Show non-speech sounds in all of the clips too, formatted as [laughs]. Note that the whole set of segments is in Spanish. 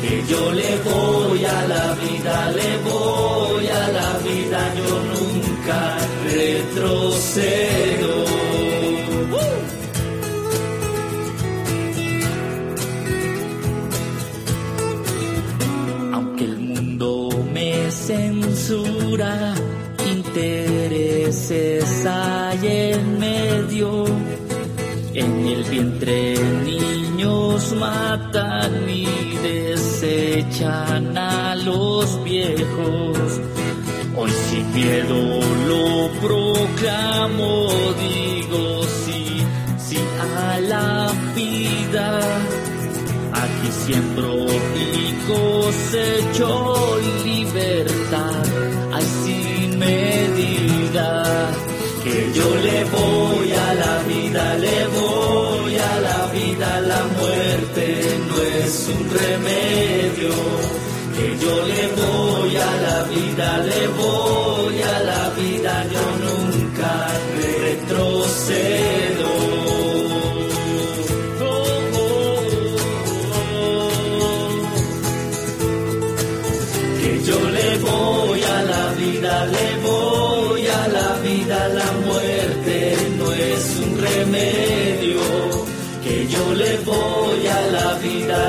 Que yo le voy a la vida, le voy a la vida, yo nunca retrocedo. Aunque el mundo me censura, intereses hay en medio. En el vientre matan y desechan a los viejos. Hoy sin miedo lo proclamo, digo sí, sí a la vida. Aquí siembro y cosecho libertad, hay sin medida. Que yo le voy a la vida, le voy a la vida, la muerte es un remedio. Que yo le voy a la vida, le voy a la vida, yo nunca retrocedo. Que yo le voy a la vida, le voy a la vida, la muerte no es un remedio. Que yo le voy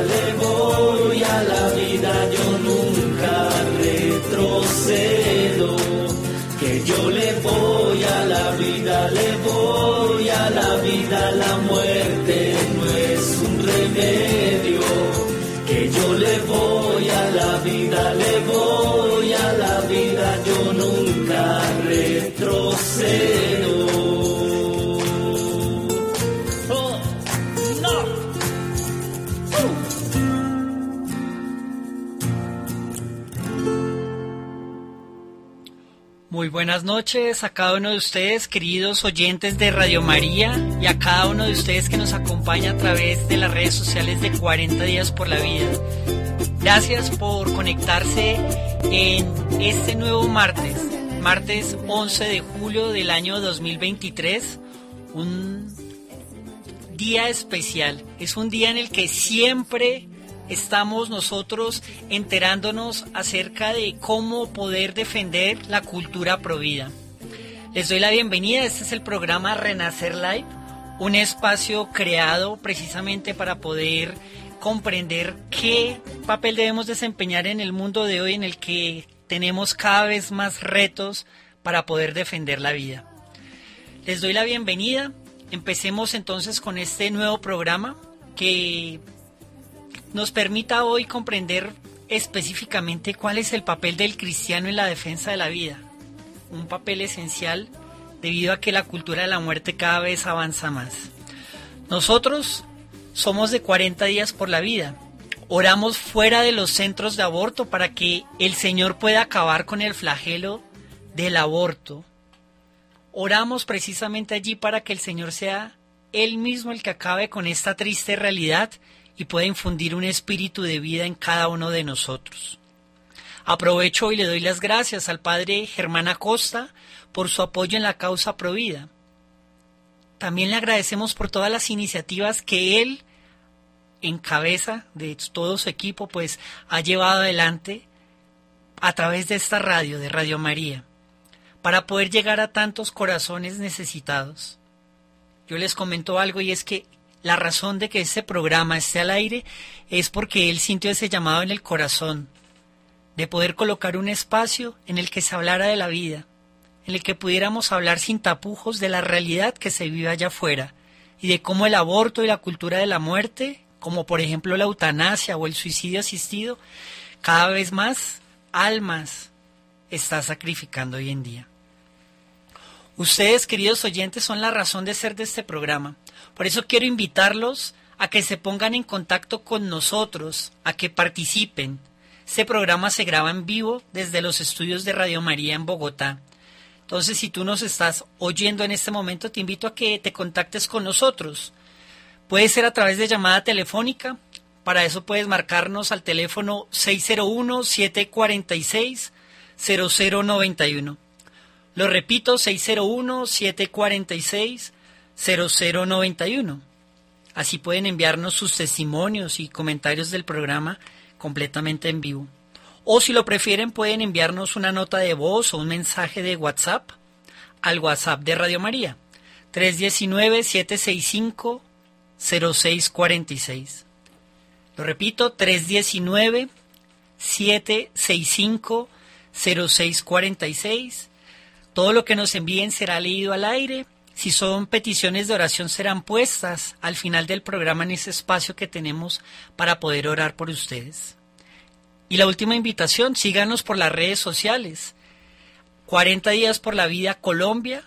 le voy a la vida, yo nunca retrocedo. Que yo le voy a la vida, le voy a la vida, la muerte no es un remedio. Que yo le voy a la vida, le voy a la vida, yo nunca retrocedo. Muy buenas noches a cada uno de ustedes, queridos oyentes de Radio María, y a cada uno de ustedes que nos acompaña a través de las redes sociales de 40 días por la vida. Gracias por conectarse en este nuevo martes, martes 11 de julio del año 2023, un día especial. Es un día en el que siempre estamos nosotros enterándonos acerca de cómo poder defender la cultura provida. Les doy la bienvenida, este es el programa Renacer Live, un espacio creado precisamente para poder comprender qué papel debemos desempeñar en el mundo de hoy en el que tenemos cada vez más retos para poder defender la vida. Les doy la bienvenida, empecemos entonces con este nuevo programa que nos permita hoy comprender específicamente cuál es el papel del cristiano en la defensa de la vida. Un papel esencial debido a que la cultura de la muerte cada vez avanza más. Nosotros somos de 40 días por la vida. Oramos fuera de los centros de aborto para que el Señor pueda acabar con el flagelo del aborto. Oramos precisamente allí para que el Señor sea Él mismo el que acabe con esta triste realidad y pueda infundir un espíritu de vida en cada uno de nosotros. Aprovecho y le doy las gracias al padre Germán Acosta por su apoyo en la causa Provida. También le agradecemos por todas las iniciativas que él, en cabeza de todo su equipo, pues ha llevado adelante a través de esta radio, de Radio María, para poder llegar a tantos corazones necesitados. Yo les comento algo y es que la razón de que este programa esté al aire es porque él sintió ese llamado en el corazón, de poder colocar un espacio en el que se hablara de la vida, en el que pudiéramos hablar sin tapujos de la realidad que se vive allá afuera y de cómo el aborto y la cultura de la muerte, como por ejemplo la eutanasia o el suicidio asistido, cada vez más almas está sacrificando hoy en día. Ustedes, queridos oyentes, son la razón de ser de este programa. Por eso quiero invitarlos a que se pongan en contacto con nosotros, a que participen. Este programa se graba en vivo desde los estudios de Radio María en Bogotá. Entonces, si tú nos estás oyendo en este momento, te invito a que te contactes con nosotros. Puede ser a través de llamada telefónica. Para eso puedes marcarnos al teléfono 601-746-0091. Lo repito, 601-746-0091. Así pueden enviarnos sus testimonios y comentarios del programa completamente en vivo. O si lo prefieren, pueden enviarnos una nota de voz o un mensaje de WhatsApp al WhatsApp de Radio María. 319-765-0646. Lo repito, 319-765-0646. Todo lo que nos envíen será leído al aire. Si son peticiones de oración serán puestas al final del programa en ese espacio que tenemos para poder orar por ustedes. Y la última invitación, síganos por las redes sociales. 40 días por la vida Colombia.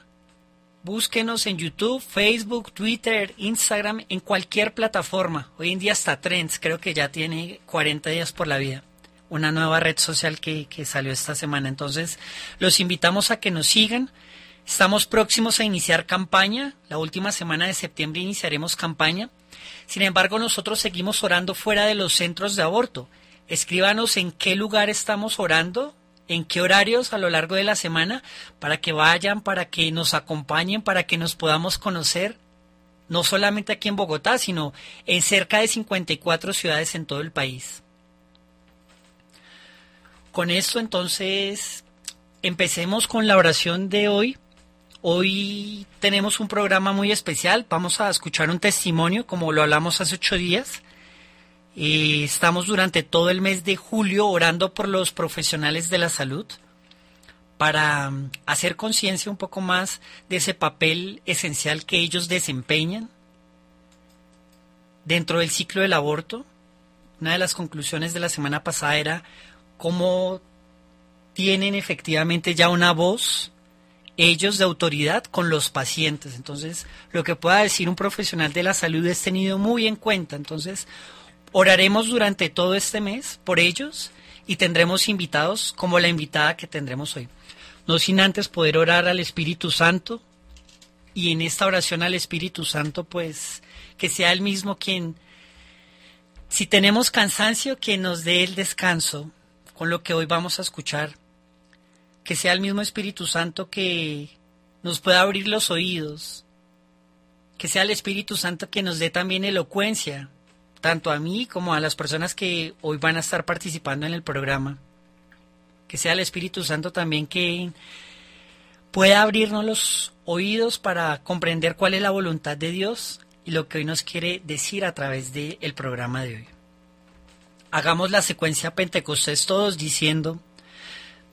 Búsquenos en YouTube, Facebook, Twitter, Instagram, en cualquier plataforma. Hoy en día hasta Trends, creo que ya tiene 40 días por la vida. Una nueva red social que, que salió esta semana. Entonces, los invitamos a que nos sigan. Estamos próximos a iniciar campaña. La última semana de septiembre iniciaremos campaña. Sin embargo, nosotros seguimos orando fuera de los centros de aborto. Escríbanos en qué lugar estamos orando, en qué horarios a lo largo de la semana, para que vayan, para que nos acompañen, para que nos podamos conocer, no solamente aquí en Bogotá, sino en cerca de 54 ciudades en todo el país. Con esto entonces empecemos con la oración de hoy. Hoy tenemos un programa muy especial, vamos a escuchar un testimonio como lo hablamos hace ocho días estamos durante todo el mes de julio orando por los profesionales de la salud para hacer conciencia un poco más de ese papel esencial que ellos desempeñan dentro del ciclo del aborto. Una de las conclusiones de la semana pasada era cómo tienen efectivamente ya una voz ellos de autoridad con los pacientes. Entonces, lo que pueda decir un profesional de la salud es tenido muy en cuenta. Entonces, Oraremos durante todo este mes por ellos y tendremos invitados como la invitada que tendremos hoy. No sin antes poder orar al Espíritu Santo y en esta oración al Espíritu Santo pues que sea el mismo quien, si tenemos cansancio, que nos dé el descanso con lo que hoy vamos a escuchar. Que sea el mismo Espíritu Santo que nos pueda abrir los oídos. Que sea el Espíritu Santo que nos dé también elocuencia tanto a mí como a las personas que hoy van a estar participando en el programa. Que sea el Espíritu Santo también que pueda abrirnos los oídos para comprender cuál es la voluntad de Dios y lo que hoy nos quiere decir a través del programa de hoy. Hagamos la secuencia Pentecostés todos diciendo,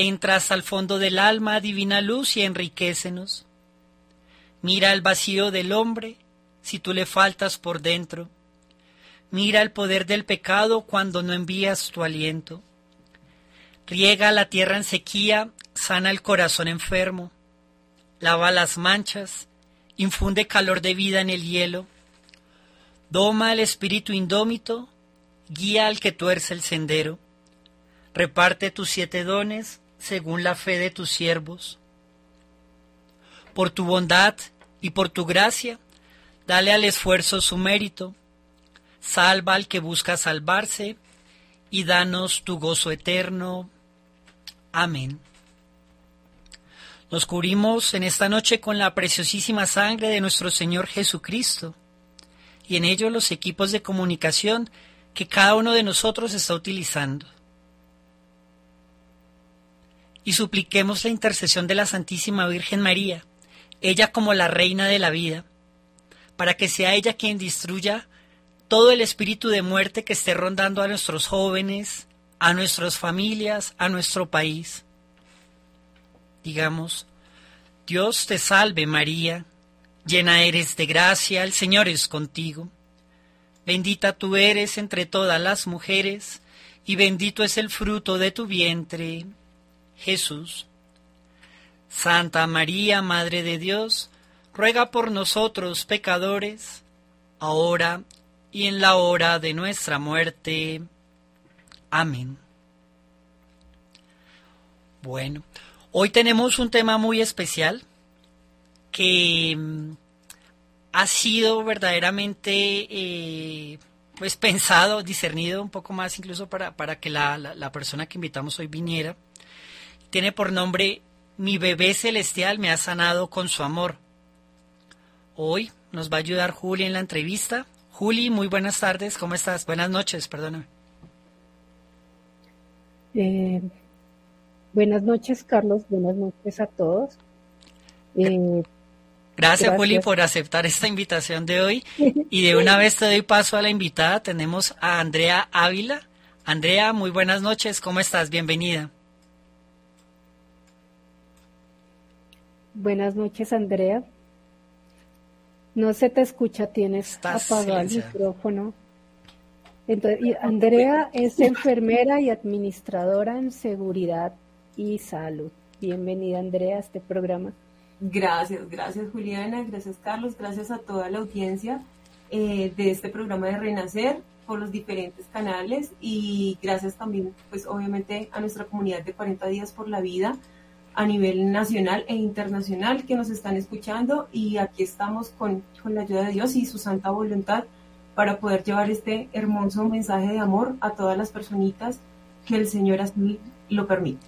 Entras al fondo del alma, divina luz, y enriquecenos. Mira el vacío del hombre, si tú le faltas por dentro Mira el poder del pecado cuando no envías tu aliento. Riega la tierra en sequía, sana el corazón enfermo. Lava las manchas, infunde calor de vida en el hielo. Doma el espíritu indómito, guía al que tuerce el sendero. Reparte tus siete dones según la fe de tus siervos. Por tu bondad y por tu gracia, dale al esfuerzo su mérito salva al que busca salvarse, y danos tu gozo eterno. Amén. Nos cubrimos en esta noche con la preciosísima sangre de nuestro Señor Jesucristo, y en ello los equipos de comunicación que cada uno de nosotros está utilizando. Y supliquemos la intercesión de la Santísima Virgen María, ella como la reina de la vida, para que sea ella quien destruya todo el espíritu de muerte que esté rondando a nuestros jóvenes, a nuestras familias, a nuestro país. Digamos, Dios te salve María, llena eres de gracia, el Señor es contigo. Bendita tú eres entre todas las mujeres, y bendito es el fruto de tu vientre, Jesús. Santa María, Madre de Dios, ruega por nosotros pecadores, ahora y en la hora de nuestra muerte. Amén. Bueno, hoy tenemos un tema muy especial que mm, ha sido verdaderamente eh, pues [laughs] pensado, discernido un poco más incluso para, para que la, la, persona que invitamos hoy viniera. Tiene por nombre Mi bebé celestial me ha sanado con su amor. Hoy nos va a ayudar Juli en la entrevista. Juli, muy buenas tardes, ¿cómo estás? Buenas noches, perdóname. Eh, buenas noches, Carlos, buenas noches a todos. Eh, Gracias, Juli, por aceptar esta invitación de hoy. [laughs] Y de una vez te doy paso a la invitada. Tenemos a Andrea Ávila. Andrea, muy buenas noches. ¿Cómo estás? Bienvenida. Buenas noches, Andrea. No se te escucha, tienes apagado el micrófono. Entonces, Andrea es enfermera y administradora en seguridad y salud. Bienvenida, Andrea, a este programa. Gracias, gracias Juliana, gracias Carlos, gracias a toda la audiencia eh, de este programa de Renacer por los diferentes canales y gracias también, pues obviamente a nuestra comunidad de 40 días por la vida a nivel nacional e internacional que nos están escuchando y aquí estamos con, con la ayuda de Dios y su santa voluntad para poder llevar este hermoso mensaje de amor a todas las personitas que el Señor así lo permite.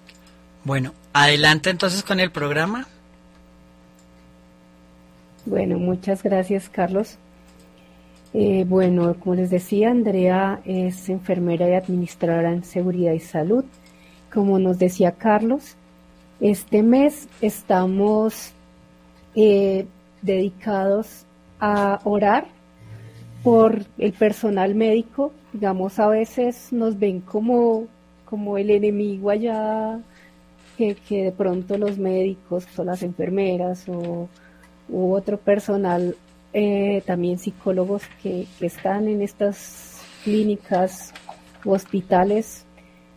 Bueno, adelante entonces con el programa. Bueno, muchas gracias, Carlos. Eh, bueno, como les decía, Andrea es enfermera y administradora en seguridad y salud. Como nos decía Carlos, este mes estamos eh, dedicados a orar por el personal médico. Digamos, a veces nos ven como, como el enemigo allá, que, que de pronto los médicos o las enfermeras o u otro personal, eh, también psicólogos que, están en estas clínicas hospitales,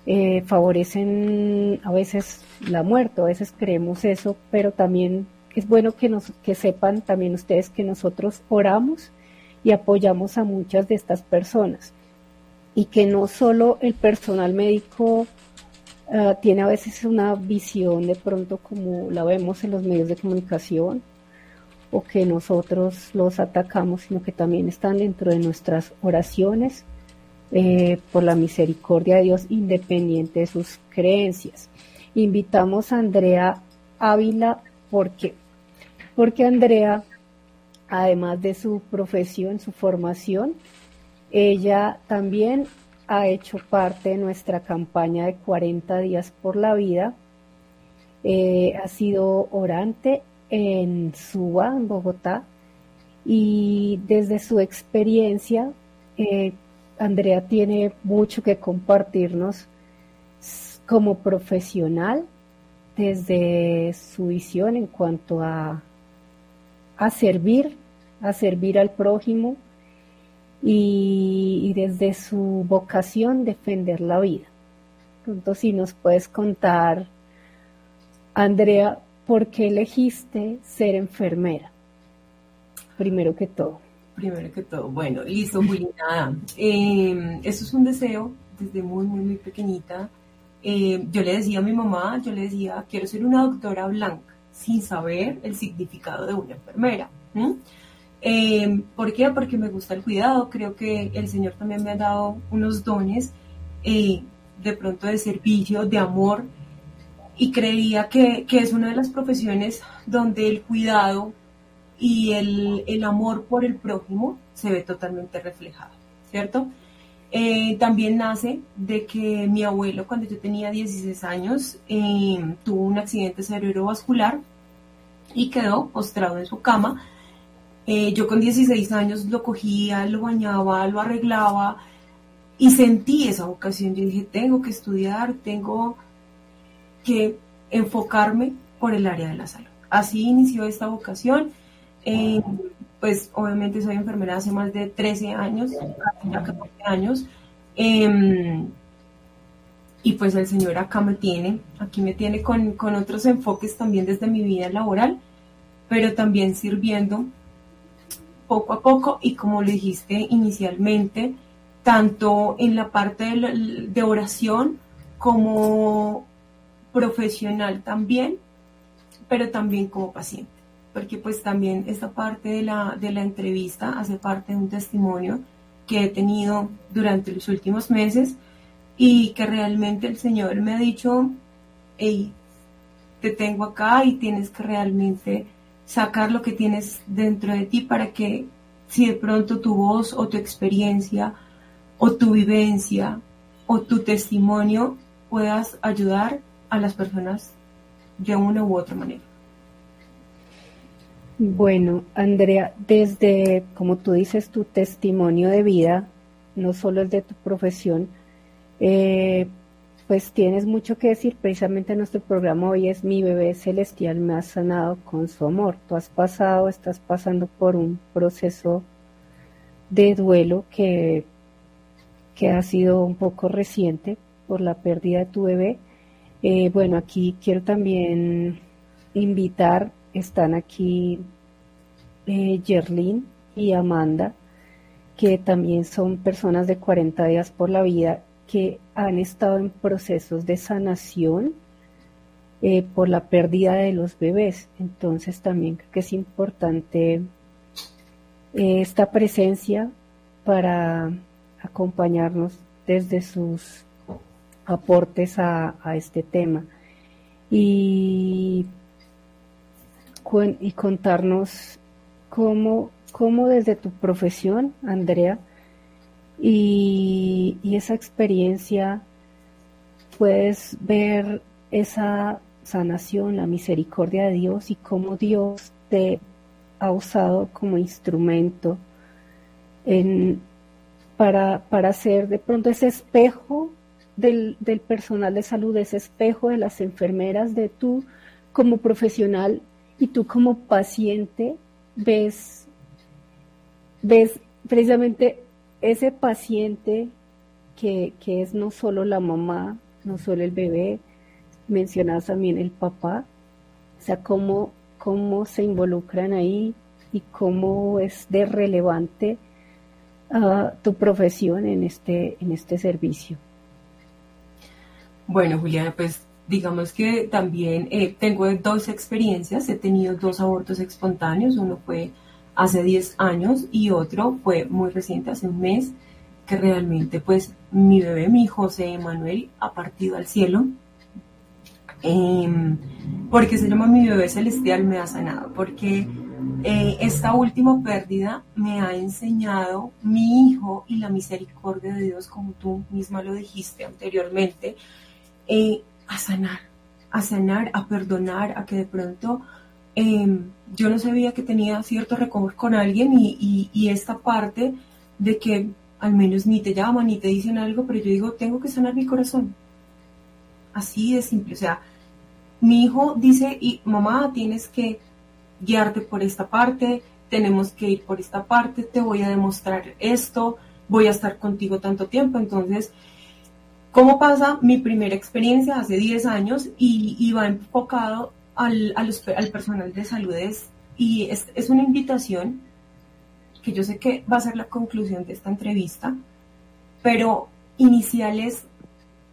eh, favorecen a veces la muerte, a veces creemos eso, pero también es bueno que, nos, que sepan también ustedes que nosotros oramos y apoyamos a muchas de estas personas. Y que no solo el personal médico ah, tiene a veces una visión de pronto como la vemos en los medios de comunicación, o que nosotros los atacamos, sino que también están dentro de nuestras oraciones eh, por la misericordia de Dios, independiente de sus creencias. Invitamos a Andrea Ávila porque, porque Andrea, además de su profesión, su formación, ella también ha hecho parte de nuestra campaña de 40 días por la vida. Eh, ha sido orante en SUA, en Bogotá, y desde su experiencia, eh, Andrea tiene mucho que compartirnos como profesional desde su visión en cuanto a, a servir, a servir al prójimo y, desde su vocación defender la vida. Entonces, si nos puedes contar, Andrea, ¿por qué elegiste ser enfermera? Primero que todo. Primero que todo, bueno, listo, Juliana. Eh, eso es un deseo desde muy, muy, muy pequeñita. Em, yo le decía a mi mamá, yo le decía, quiero ser una doctora blanca, sin saber el significado de una enfermera. Em, ¿Por qué? Porque me gusta el cuidado. Creo que el Señor también me ha dado unos dones eh, de pronto de servicio, de amor, y creía que, es una de las profesiones donde el cuidado y el, amor por el prójimo se ve totalmente reflejado, ¿cierto? Eh, también nace de que mi abuelo, cuando yo tenía 16 años, eh, tuvo un accidente cerebrovascular y quedó postrado en su cama. Eh, yo con 16 años lo cogía, lo bañaba, lo arreglaba y sentí esa vocación. Yo dije, tengo que estudiar, tengo que enfocarme por el área de la salud. Así inició esta vocación. Eh, pues obviamente soy enfermera hace más de 13 años, ya 14 años. Em, y pues el Señor acá me tiene, aquí me tiene con, con otros enfoques también desde mi vida laboral, pero también sirviendo poco a poco y como le dijiste inicialmente, tanto en la parte de, oración como profesional también, pero también como paciente, porque pues también esta parte de la, de la entrevista hace parte de un testimonio que he tenido durante los últimos meses y que realmente el Señor me ha dicho, hey, te tengo acá y tienes que realmente sacar lo que tienes dentro de ti para que si de pronto tu voz o tu experiencia o tu vivencia o tu testimonio puedas ayudar a las personas de una u otra manera. Bueno, Andrea, desde, como tú dices, tu testimonio de vida, no solo es de tu profesión, eh, pues tienes mucho que decir. Precisamente nuestro programa hoy es Mi bebé celestial me ha sanado con su amor. Tú has pasado, estás pasando por un proceso de duelo que, que ha sido un poco reciente por la pérdida de tu bebé. Eh, bueno, aquí quiero también invitar, están aquí eh, y Amanda, que también son personas de 40 días por la vida que han estado en procesos de sanación eh, por la pérdida de los bebés. Entonces también creo que es importante eh, esta presencia para acompañarnos desde sus aportes a, este tema y, y contarnos cómo, cómo desde tu profesión, Andrea, y, esa experiencia puedes ver esa sanación, la misericordia de Dios y cómo Dios te ha usado como instrumento en, para, para ser de pronto ese espejo del, del, personal de salud, ese espejo de las enfermeras, de tú como profesional y tú como paciente, ves, ves precisamente ese paciente que, es no solo la mamá, no solo el bebé, mencionas también el papá, o sea, cómo, cómo se involucran ahí y cómo es de relevante ah, tu profesión en este, en este servicio. Bueno, Juliana, pues digamos que también eh, tengo dos experiencias, he tenido dos abortos espontáneos, uno fue hace 10 años y otro fue muy reciente, hace un mes, que realmente pues mi bebé, mi José Emanuel, ha partido al cielo. Em, porque se llama mi bebé celestial me ha sanado, porque eh, esta última pérdida me ha enseñado mi hijo y la misericordia de Dios, como tú misma lo dijiste anteriormente, eh, a sanar, a sanar, a perdonar, a que de pronto Em, yo no sabía que tenía cierto rencor con alguien y, esta parte de que al menos ni te llaman ni te dicen algo, pero yo digo, tengo que sanar mi corazón. Así de simple. O sea, mi hijo dice, y mamá, tienes que guiarte por esta parte, tenemos que ir por esta parte, te voy a demostrar esto, voy a estar contigo tanto tiempo. Entonces, ¿cómo pasa mi primera experiencia hace 10 años y, y va enfocado al, al personal de salud. Y es, es, una invitación que yo sé que va a ser la conclusión de esta entrevista, pero iniciales,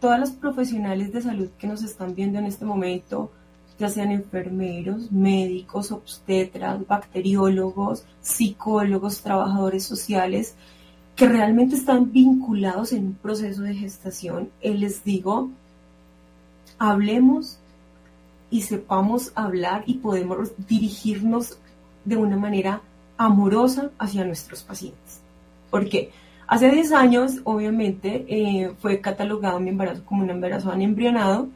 todas las profesionales de salud que nos están viendo en este momento, ya sean enfermeros, médicos, obstetras, bacteriólogos, psicólogos, trabajadores sociales, que realmente están vinculados en un proceso de gestación, eh, les digo, hablemos y sepamos hablar y podemos dirigirnos de una manera amorosa hacia nuestros pacientes. Porque hace 10 años, obviamente, eh, fue catalogado mi embarazo como un embarazo anembrionado,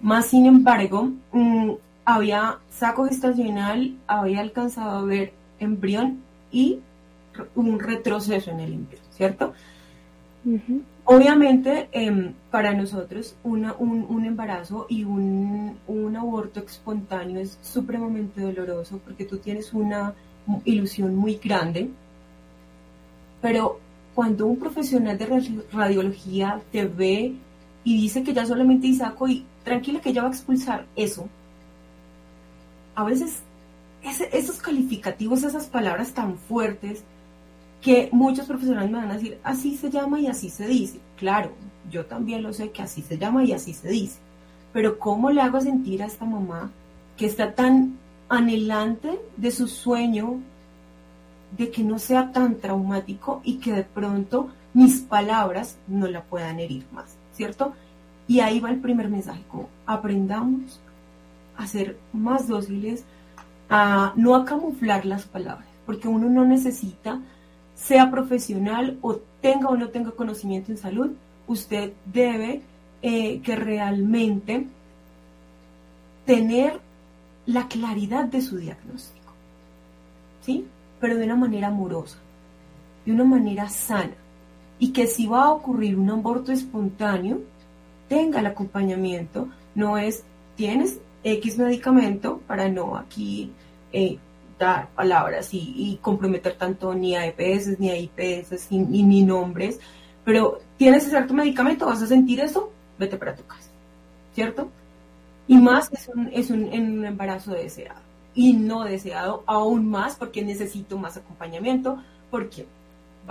más sin embargo, mm, había saco gestacional, había alcanzado a ver embrión y un retroceso en el embrión, ¿cierto? Obviamente, em, para nosotros un, embarazo y un, aborto espontáneo es supremamente doloroso porque tú tienes una ilusión muy grande, pero cuando un profesional de radiología te ve y dice que ya solamente saco y tranquila que ya va a expulsar eso, a veces esos calificativos, esas palabras tan fuertes, que muchos profesionales me van a decir, así se llama y así se dice. Claro, yo también lo sé que así se llama y así se dice. Pero ¿cómo le hago sentir a esta mamá que está tan anhelante de su sueño de que no sea tan traumático y que de pronto mis palabras no la puedan herir más, ¿cierto? Y ahí va el primer mensaje, como aprendamos a ser más dóciles, a no a camuflar las palabras, porque uno no necesita sea profesional o tenga o no tenga conocimiento en salud, usted debe eh, que realmente tener la claridad de su diagnóstico, ¿sí? Pero de una manera amorosa, de una manera sana, y que si va a ocurrir un aborto espontáneo, tenga el acompañamiento, no es, tienes X medicamento para no aquí eh, palabras y, comprometer tanto ni a EPS, ni a IPS, ni, ni nombres, pero tienes cierto medicamento, vas a sentir eso, vete para tu casa, ¿cierto? Y más es un, es un, en un embarazo deseado. Y no deseado aún más porque necesito más acompañamiento, porque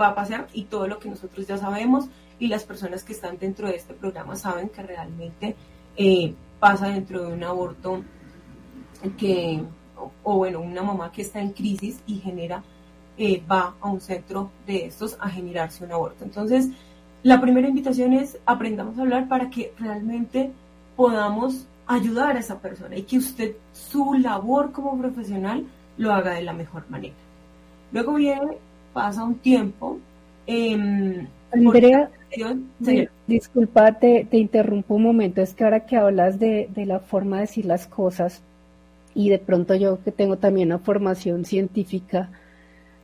va a pasar y todo lo que nosotros ya sabemos y las personas que están dentro de este programa saben que realmente eh, pasa dentro de un aborto que o, bueno, una mamá que está en crisis y genera, eh, va a un centro de estos a generarse un aborto. Entonces, la primera invitación es aprendamos a hablar para que realmente podamos ayudar a esa persona y que usted su labor como profesional lo haga de la mejor manera. Luego viene, pasa un tiempo. Eh, Andrea, disculpa, te, interrumpo un momento, es que ahora que hablas de, de la forma de decir las cosas, y de pronto yo que tengo también una formación científica,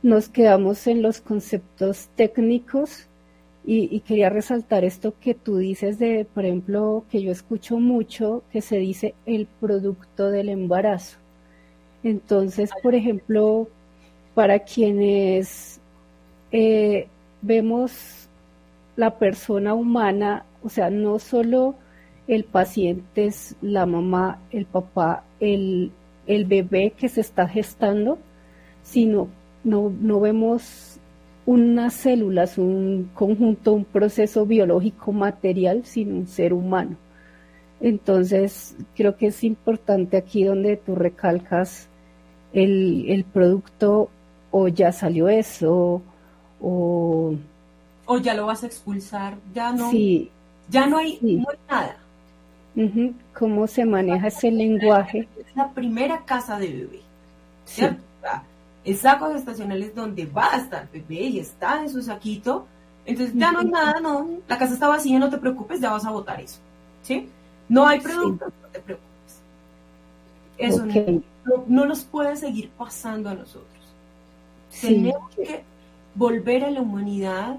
nos quedamos en los conceptos técnicos y, quería resaltar esto que tú dices de, por ejemplo, que yo escucho mucho que se dice el producto del embarazo. Entonces, por ejemplo, para quienes eh, vemos la persona humana, o sea, no solo el paciente es la mamá, el papá, el, el bebé que se está gestando, sino no, no vemos unas células, un conjunto, un proceso biológico material, sino un ser humano. Entonces, creo que es importante aquí donde tú recalcas el, producto o ya salió eso o... O ya lo vas a expulsar, ya no, ya no hay, no hay nada. ¿Cómo se maneja ese lenguaje? La primera casa de bebé. ¿cierto? El saco estacional es donde va a estar el bebé y está en su saquito. Entonces ya no hay nada, no, la casa está vacía, no te preocupes, ya vas a votar eso. ¿Sí? No hay productos, no te preocupes. Eso no, no, nos puede seguir pasando a nosotros. Tenemos que volver a la humanidad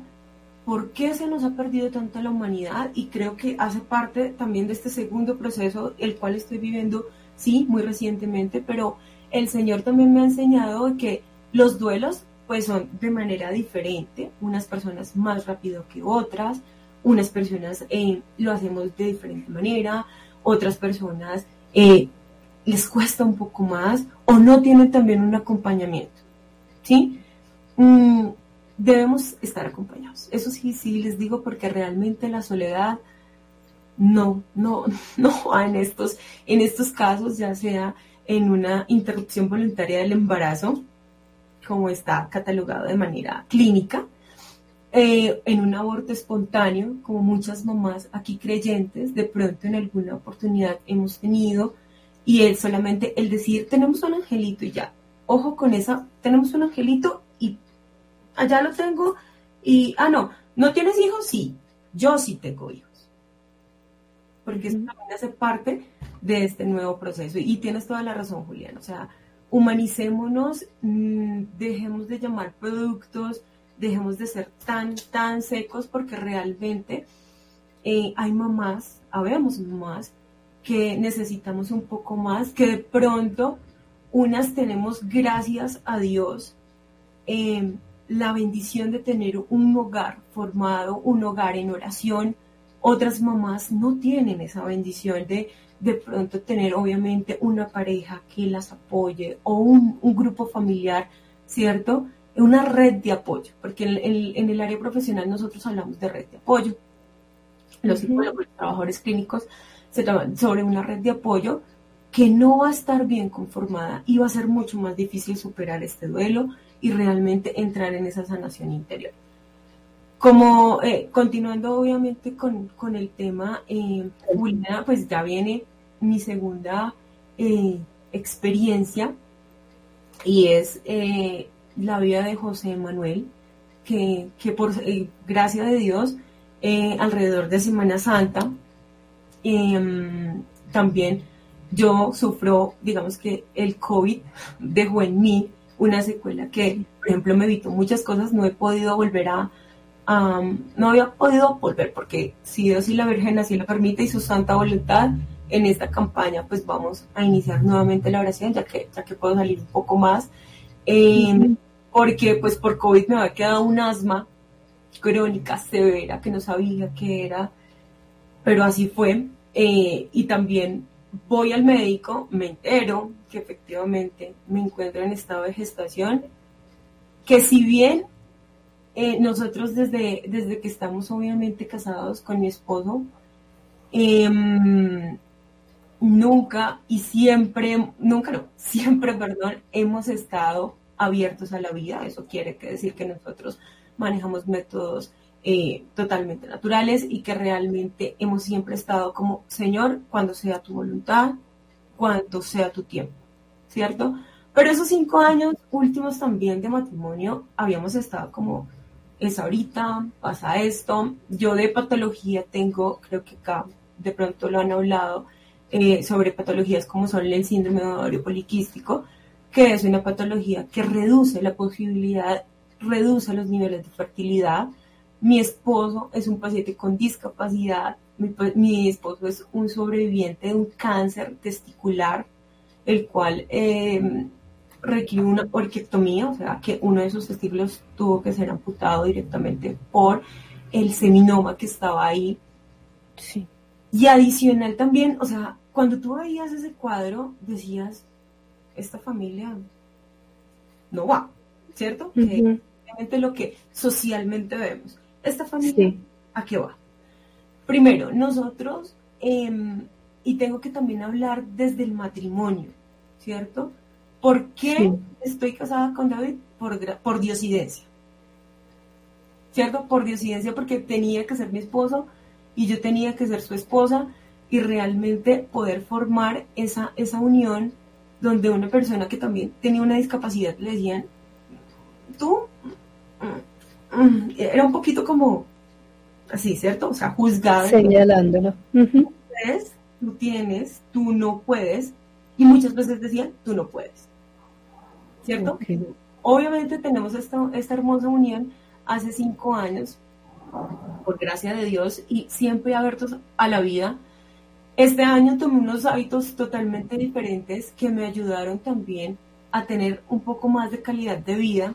por qué se nos ha perdido tanto la humanidad y creo que hace parte también de este segundo proceso, el cual estoy viviendo, sí, muy recientemente, pero el Señor también me ha enseñado que los duelos pues son de manera diferente, unas personas más rápido que otras, unas personas eh, lo hacemos de diferente manera, otras personas eh, les cuesta un poco más o no tienen también un acompañamiento, ¿sí? Mm, debemos estar acompañados. Eso sí, sí les digo porque realmente la soledad no, no, [laughs] no en estos, en estos casos, ya sea en una interrupción voluntaria del embarazo, como está catalogado de manera clínica, eh, en un aborto espontáneo, como muchas mamás aquí creyentes, de pronto en alguna oportunidad hemos tenido, y es solamente el decir, tenemos un angelito y ya, ojo con esa, tenemos un angelito allá lo tengo y, ah, no, ¿no tienes hijos? Sí, yo sí tengo hijos. Porque eso también hace parte de este nuevo proceso. Y tienes toda la razón, Julián. O sea, humanicémonos, mm, dejemos de llamar productos, dejemos de ser tan, tan secos, porque realmente eh, hay mamás, habemos mamás, que necesitamos un poco más, que de pronto unas tenemos, gracias a Dios, em, la bendición de tener un hogar formado, un hogar en oración. Otras mamás no tienen esa bendición de de pronto tener obviamente una pareja que las apoye o un, grupo familiar, ¿cierto? Una red de apoyo, porque en, el área profesional nosotros hablamos de red de apoyo. Los psicólogos, los trabajadores clínicos se trabajan sobre una red de apoyo que no va a estar bien conformada y va a ser mucho más difícil superar este duelo y realmente entrar en esa sanación interior. Como eh, continuando obviamente con, el tema, eh, pues ya viene mi segunda eh, experiencia y es la vida de José Manuel, que, por eh, gracia de Dios, alrededor de Semana Santa, em, también yo sufro, digamos que el COVID dejó en mí una secuela que, por ejemplo, me evitó muchas cosas, no he podido volver a, no había podido volver porque si Dios y la Virgen así lo permite y su santa voluntad, en esta campaña pues vamos a iniciar nuevamente la oración, ya que, ya que puedo salir un poco más, em, porque pues por COVID me había quedado un asma crónica severa que no sabía qué era, pero así fue. Eh, y también voy al médico, me entero que efectivamente me encuentro en estado de gestación, que si bien eh, nosotros desde, desde que estamos obviamente casados con mi esposo, eh, nunca y siempre, nunca no, [laughs] siempre, perdón, hemos estado abiertos a la vida. Eso quiere decir que nosotros manejamos métodos eh, totalmente naturales y que realmente hemos siempre estado como, Señor, cuando sea tu voluntad, cuando sea tu tiempo, ¿cierto? Pero esos cinco años últimos también de matrimonio habíamos estado como, es ahorita, pasa esto. Yo de patología tengo, creo que acá de pronto lo han hablado, eh, sobre patologías como son el síndrome de ovario poliquístico, que es una patología que reduce la posibilidad, reduce los niveles de fertilidad. Mi esposo es un paciente con discapacidad, mi, esposo es un sobreviviente de un cáncer testicular, el cual eh, requiere una orquiectomía, o sea que uno de sus testículos tuvo que ser amputado directamente por el seminoma que estaba ahí. Sí. Y adicional también, o sea, cuando tú veías ese cuadro, decías, esta familia no va, ¿cierto? Que es lo que socialmente vemos. Esta familia, ¿a qué va? Primero, nosotros, em, y tengo que también hablar desde el matrimonio, ¿cierto? ¿Por qué estoy casada con David? Por, por diosidencia. ¿Cierto? Por diosidencia, porque tenía que ser mi esposo y yo tenía que ser su esposa y realmente poder formar esa, esa unión donde una persona que también tenía una discapacidad le decían, tú, mm, mm", era un poquito como así, ¿cierto? O sea, juzgada. Señalándolo. Tú puedes, tú tienes, tú no puedes, y muchas veces decían, tú no puedes. ¿Cierto? Obviamente tenemos esta, esta hermosa unión hace cinco años, por gracia de Dios, y siempre abiertos a la vida este año tomé unos hábitos totalmente diferentes que me ayudaron también a tener un poco más de calidad de vida.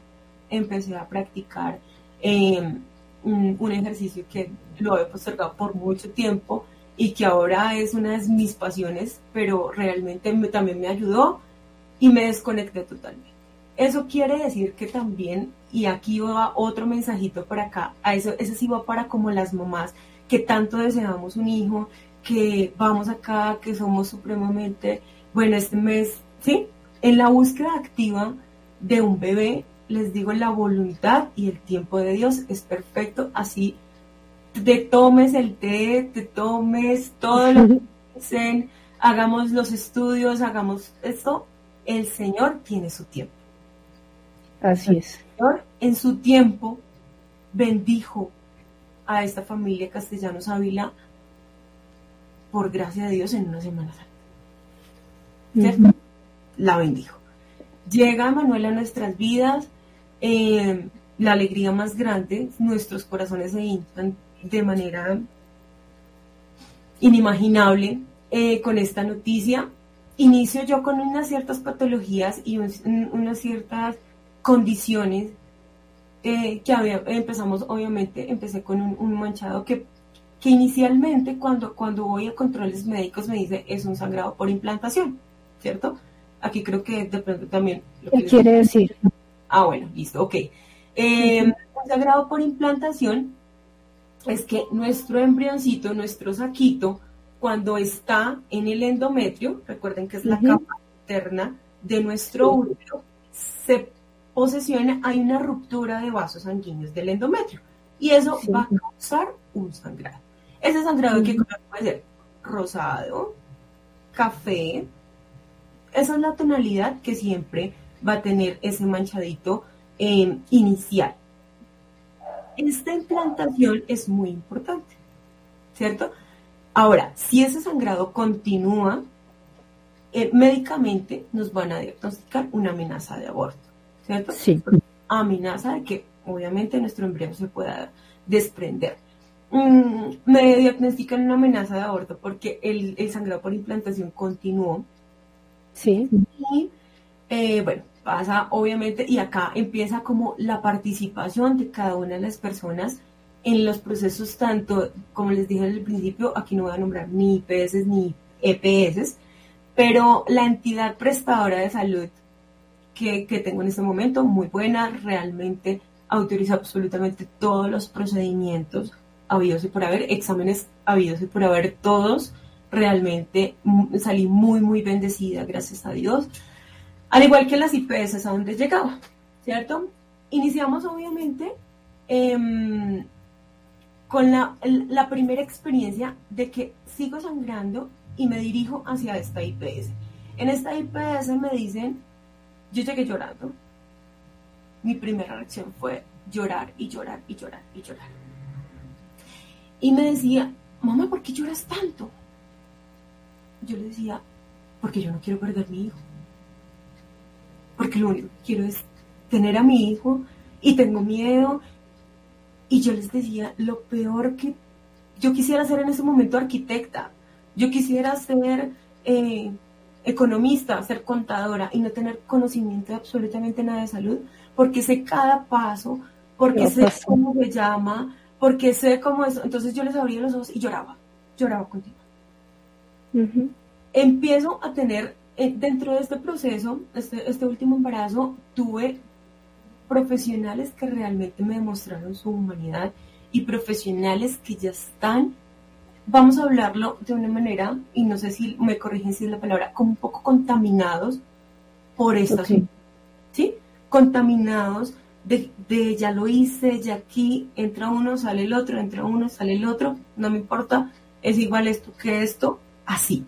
Empecé a practicar em, un, ejercicio que lo he postergado por mucho tiempo y que ahora es una de mis pasiones, pero realmente también me ayudó y me desconecté totalmente. Eso quiere decir que también, y aquí va otro mensajito para acá, a eso, ese sí va para como las mamás que tanto deseamos un hijo, que vamos acá, que somos supremamente, bueno, este mes, ¿sí? En la búsqueda activa de un bebé, les digo, la voluntad y el tiempo de Dios es perfecto, así te tomes el té, te tomes todo lo que [laughs] dicen, hagamos los estudios, hagamos esto, el Señor tiene su tiempo. Así es. El Señor en su tiempo bendijo a esta familia Castellanos Ávila por gracia de Dios, en una Semana Santa. La bendijo. Llega Manuel a nuestras vidas, eh, la alegría más grande, nuestros corazones se inflan de manera inimaginable eh, con esta noticia. Inicio yo con unas ciertas patologías y unas ciertas condiciones eh, que había, empezamos, obviamente, empecé con un, manchado que, que inicialmente cuando, cuando voy a controles médicos me dice es un sangrado por implantación, ¿cierto? Aquí creo que de pronto también... ¿Qué quiere decir? Ah, bueno, listo, ok. Eh, un sangrado por implantación es que nuestro embrioncito, nuestro saquito, cuando está en el endometrio, recuerden que es la capa interna de nuestro útero, se posesiona, hay una ruptura de vasos sanguíneos del endometrio y eso va a causar un sangrado. Ese sangrado que puede ser rosado, café, esa es la tonalidad que siempre va a tener ese manchadito eh, inicial. Esta implantación es muy importante, ¿cierto? Ahora, si ese sangrado continúa, eh, médicamente nos van a diagnosticar una amenaza de aborto, ¿cierto? Sí. Amenaza de que obviamente nuestro embrión se pueda desprender. Mm, me diagnostican una amenaza de aborto porque el, el sangrado por implantación continuó. Sí. Y eh, bueno, pasa obviamente, y acá empieza como la participación de cada una de las personas en los procesos, tanto como les dije al principio, aquí no voy a nombrar ni IPS ni EPS, pero la entidad prestadora de salud que, tengo en este momento, muy buena, realmente autoriza absolutamente todos los procedimientos habidos y por haber, exámenes habidos y por haber, todos, realmente mm, salí muy, muy bendecida, gracias a Dios. Al igual que las IPS a donde llegaba, ¿cierto? Iniciamos obviamente em, con la, la, primera experiencia de que sigo sangrando y me dirijo hacia esta IPS. En esta IPS me dicen, yo llegué llorando. Mi primera reacción fue llorar y llorar y llorar y llorar. Y me decía, mamá, ¿por qué lloras tanto? Yo le decía, porque yo no quiero perder mi hijo porque lo único que quiero es tener a mi hijo y tengo miedo. Y yo les decía, lo peor que yo quisiera ser en ese momento arquitecta, yo quisiera ser eh, economista, ser contadora y no tener conocimiento de absolutamente nada de salud, porque sé cada paso, porque sé cómo me llama, porque sé cómo es. Entonces yo les abría los ojos y lloraba, lloraba contigo. Empiezo a tener eh, dentro de este proceso, este, este último embarazo, tuve profesionales que realmente me demostraron su humanidad y profesionales que ya están, vamos a hablarlo de una manera, y no sé si me corrigen si es la palabra, como un poco contaminados por esta ¿sí? Contaminados de, de, ya lo hice, ya aquí, entra uno, sale el otro, entra uno, sale el otro, no me importa, es igual esto que esto, así.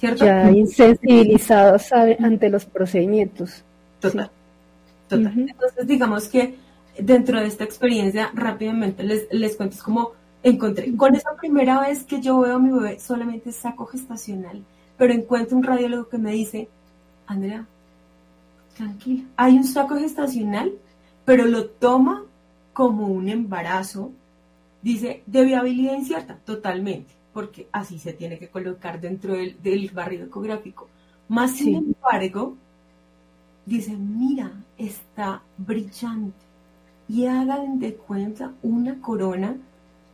Ya insensibilizados ante los procedimientos. Total. Total. Entonces, digamos que dentro de esta experiencia, rápidamente les, les cuento, es como encontré, con esa primera vez que yo veo a mi bebé solamente saco gestacional, pero encuentro un radiólogo que me dice, Andrea, tranquila, hay un saco gestacional, pero lo toma como un embarazo, dice, de viabilidad incierta, totalmente porque así se tiene que colocar dentro del, del barrio ecográfico. Más sin embargo, dicen, mira, está brillante. Y hagan de cuenta una corona,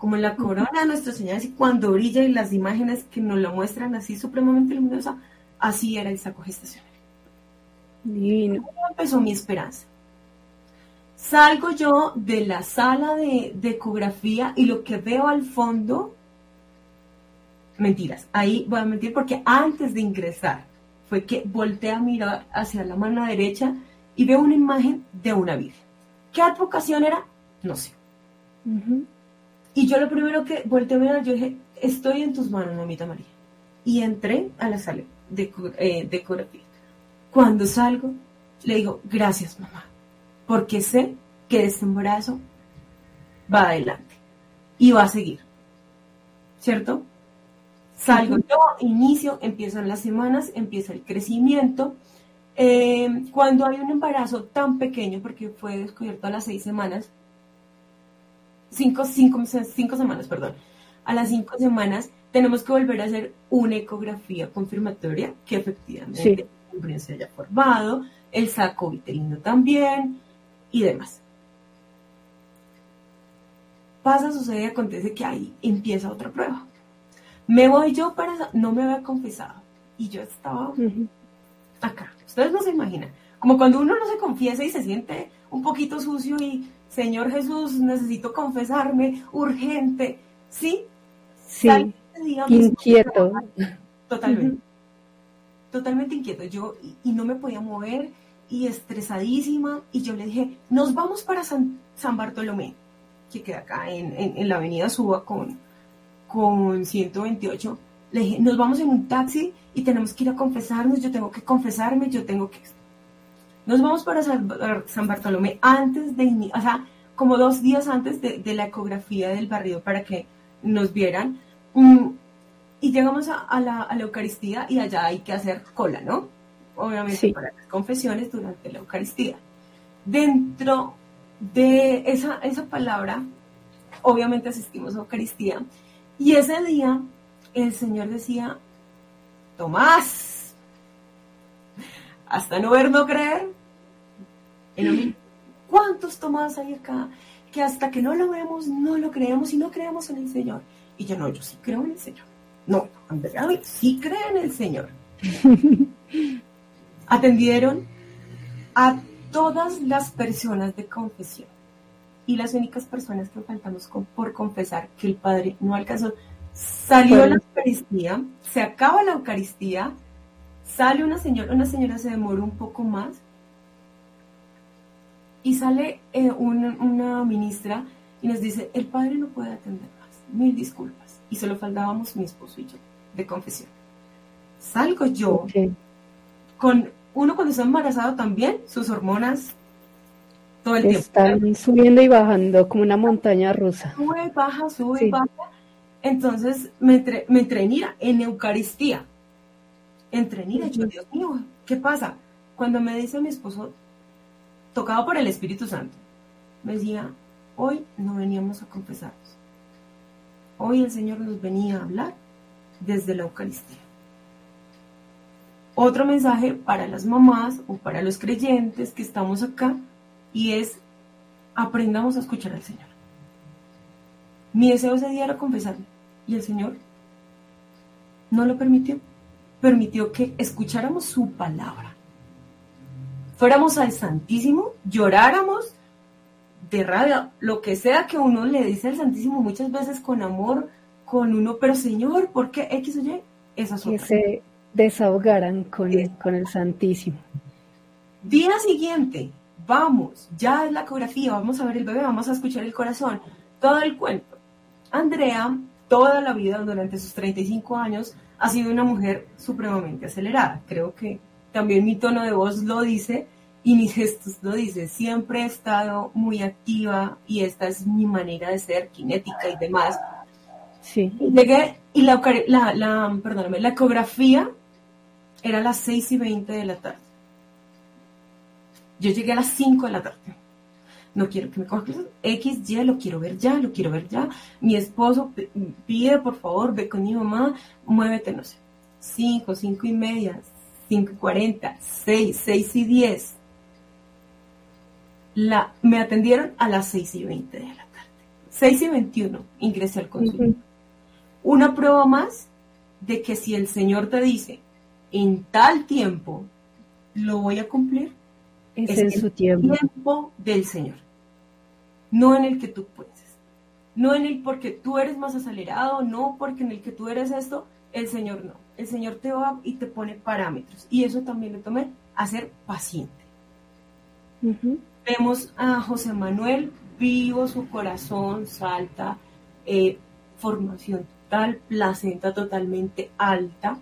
como la corona de Nuestra Señora, y cuando brilla y las imágenes que nos lo muestran así supremamente luminosa, así era el saco gestacional. Divino. empezó mi esperanza. Salgo yo de la sala de, de ecografía y lo que veo al fondo mentiras, ahí voy a mentir porque antes de ingresar fue que volteé a mirar hacia la mano derecha y veo una imagen de una Virgen. ¿Qué advocación era? No sé. Y yo lo primero que volteé a mirar, yo dije, estoy en tus manos, mamita María. Y entré a la sala de, eh, de Cuando salgo, le digo, gracias mamá, porque sé que este embarazo va adelante y va a seguir. ¿Cierto? Salgo yo, inicio, empiezan las semanas, empieza el crecimiento. Eh, cuando hay un embarazo tan pequeño, porque fue descubierto a las seis semanas, cinco, cinco, cinco semanas, perdón, a las cinco semanas tenemos que volver a hacer una ecografía confirmatoria que efectivamente el se haya formado, el saco vitelino también y demás. Pasa, sucede, acontece que ahí empieza otra prueba. Me voy yo para, no me había confesado y yo estaba acá. Ustedes no se imaginan, como cuando uno no se confiesa y se siente un poquito sucio y, Señor Jesús, necesito confesarme, urgente, ¿sí? Sí, inquieto. Totalmente. Totalmente inquieto. Yo, y, no me podía mover y estresadísima. Y yo le dije, nos vamos para San, Bartolomé, que queda acá en, la avenida Suba con, con 128. Le dije, nos vamos en un taxi y tenemos que ir a confesarnos. Yo tengo que confesarme, yo tengo que... Nos vamos para San, Bartolomé antes de, o sea, como dos días antes de, de la ecografía del barrio para que nos vieran. Mm, y llegamos a, la, Eucaristía y allá hay que hacer cola, ¿no? Obviamente para las confesiones durante la Eucaristía. Dentro de esa, esa palabra, obviamente asistimos a Eucaristía. Y ese día el Señor decía, Tomás, hasta no ver, no creer. ¿Cuántos Tomás hay acá? que hasta que no lo vemos, no lo creemos y no creemos en el Señor. Y yo no, yo sí creo en el Señor. No, Andrea sí cree en el Señor. [laughs] Atendieron a todas las personas de confesión. Y las únicas personas que faltamos por confesar que el Padre no alcanzó. Salió la Eucaristía, se acaba la Eucaristía, sale una señora, una señora se demoró un poco más, y sale eh, una ministra y nos dice, el padre no puede atender más, mil disculpas. Y se lo faltábamos mi esposo y yo, de confesión. Salgo yo con uno cuando está embarazado también, sus hormonas todo el tiempo. Están subiendo y bajando como una montaña rusa. Sube, baja, sube, baja. Entonces me, me entré en Eucaristía. Entré en yo, Dios mío, ¿qué pasa? Cuando me dice mi esposo, tocado por el Espíritu Santo, me decía, hoy no veníamos a confesarnos. Hoy el Señor nos venía a hablar desde la Eucaristía. Otro mensaje para las mamás o para los creyentes que estamos acá y es aprendamos a escuchar al Señor. Mi deseo ese día era confesarme y el Señor no lo permitió. Permitió que escucháramos su palabra fuéramos al Santísimo, lloráramos de rabia, lo que sea que uno le dice al Santísimo muchas veces con amor, con uno, pero Señor, ¿por qué X o Y? Esas que se desahogaran con, el, con el Santísimo. Día siguiente, vamos, ya es la ecografía, vamos a ver el bebé, vamos a escuchar el corazón, todo el cuento. Andrea, toda la vida, durante sus 35 años, ha sido una mujer supremamente acelerada. Creo que también mi tono de voz lo dice y mis gestos lo dice. Siempre he estado muy activa y esta es mi manera de ser, kinética y demás. Sí. Llegué y la, la, la, perdóname, la ecografía era a las 6 y 20 de la tarde. Yo llegué a las 5 de la tarde. No quiero que me cojas X, Y, lo quiero ver ya, lo quiero ver ya. Mi esposo pide, por favor, ve con mi mamá, muévete, no sé. 5, 5 y media, 5.40, 6, 6 y 10. La, me atendieron a las 6 y 20 de la tarde. 6 y 21 ingresé al consultorio. Una prueba más de que si el Señor te dice, en tal tiempo lo voy a cumplir, es, en su tiempo. tiempo del Señor, no en el que tú puedes. No en el porque tú eres más acelerado, no porque en el que tú eres esto, el Señor no. El Señor te va y te pone parámetros. Y eso también le tomé a ser paciente. Vemos a José Manuel vivo, su corazón salta, eh, formación total, placenta totalmente alta.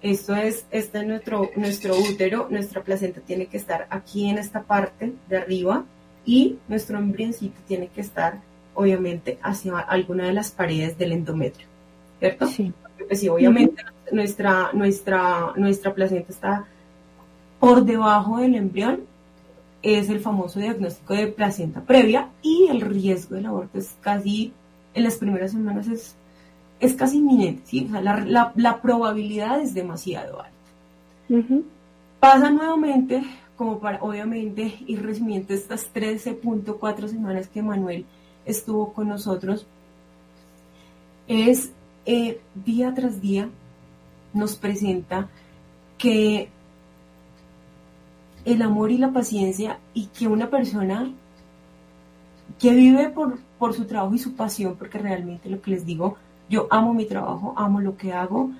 Esto es, este es nuestro, nuestro útero, nuestra placenta tiene que estar aquí en esta parte de arriba y nuestro embrioncito tiene que estar obviamente hacia alguna de las paredes del endometrio, ¿cierto? Sí pues sí, obviamente nuestra, nuestra, nuestra placenta está por debajo del embrión, es el famoso diagnóstico de placenta previa y el riesgo del aborto es casi, en las primeras semanas es, es casi inminente, ¿sí? O sea, la, la, probabilidad es demasiado alta. Pasa nuevamente, como para obviamente ir resumiendo estas 13.4 semanas que Manuel estuvo con nosotros, es eh, día tras día nos presenta que el amor y la paciencia y que una persona que vive por, por su trabajo y su pasión, porque realmente lo que les digo, yo amo mi trabajo, amo lo que hago,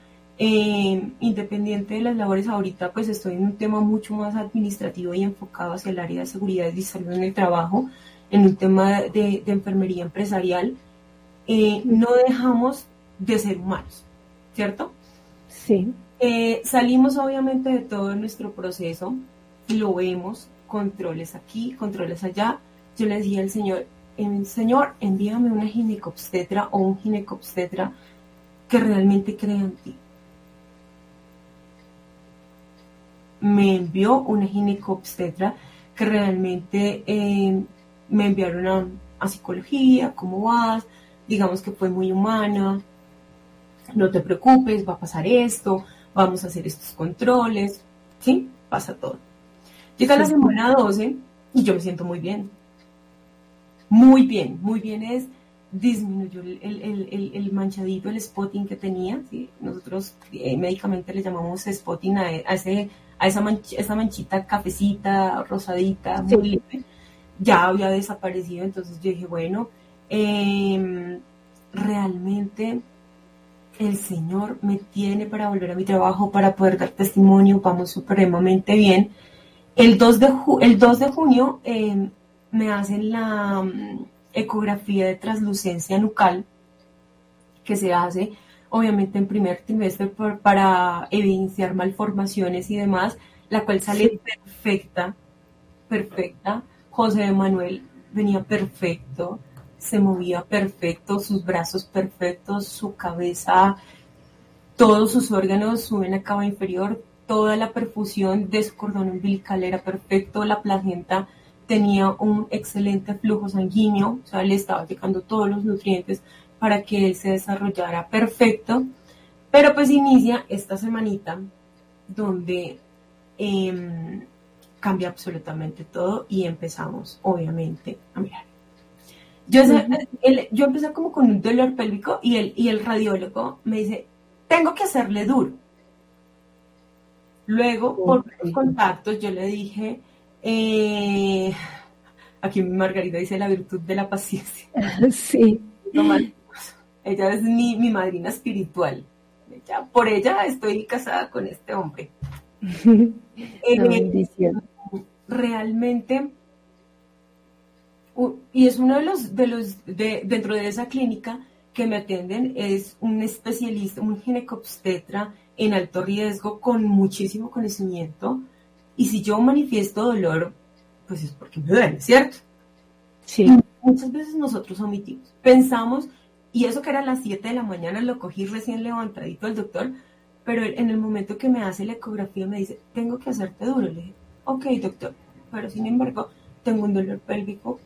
eh, independiente de las labores ahorita, pues estoy en un tema mucho más administrativo y enfocado hacia el área de seguridad y salud en el trabajo, en un tema de, enfermería empresarial, eh, no dejamos de ser humanos, ¿cierto? Sí. Eh, salimos obviamente de todo nuestro proceso, lo vemos, controles aquí, controles allá. Yo le decía al Señor, Señor, envíame una ginecobstetra o un ginecobstetra que realmente crea en ti. Me envió una ginecobstetra que realmente eh, me enviaron a psicología, ¿cómo vas? Digamos que fue muy humana, no te preocupes, va a pasar esto, vamos a hacer estos controles, ¿sí? Pasa todo. Llega la semana 12 y yo me siento muy bien. Muy bien, muy bien es disminuyó el, manchadito, el spotting que tenía. ¿sí? Nosotros eh, médicamente le llamamos spotting a, ese, a esa, esa manchita cafecita, rosadita, muy Ya había desaparecido, entonces yo dije, bueno, em, realmente el Señor me tiene para volver a mi trabajo, para poder dar testimonio, vamos supremamente bien. El 2 de, el 2 de junio em, me hacen la mm, ecografía de translucencia nucal que se hace obviamente en primer trimestre para evidenciar malformaciones y demás, la cual sale perfecta, perfecta. José Manuel venía perfecto, se movía perfecto, sus brazos perfectos, su cabeza, todos sus órganos suben a cabo inferior, toda la perfusión de su cordón umbilical era perfecto, la placenta tenía un excelente flujo sanguíneo, o sea, le estaba llegando todos los nutrientes para que él se desarrollara perfecto, pero pues inicia esta semanita donde em, cambia absolutamente todo y empezamos obviamente a mirar. Yo, yo empecé como con un dolor pélvico y el, y el radiólogo me dice, tengo que hacerle duro. Luego, por los contactos, yo le dije, eh, aquí Margarita dice la virtud de la paciencia. [laughs] Sí. ella es mi, madrina espiritual. por ella estoy casada con este hombre. [laughs] Eh, realmente, y es uno de los, de los de, dentro de esa clínica que me atienden, es un especialista, un ginecobstetra en alto riesgo con muchísimo conocimiento. Y si yo manifiesto dolor, pues es porque me duele, ¿cierto? Sí. muchas veces nosotros omitimos. Pensamos, y eso que era a las 7 de la mañana, lo cogí recién levantadito al doctor, pero en el momento que me hace la ecografía me dice, tengo que hacerte duro. Le dije, ok, doctor, pero sin embargo, tengo un dolor pélvico,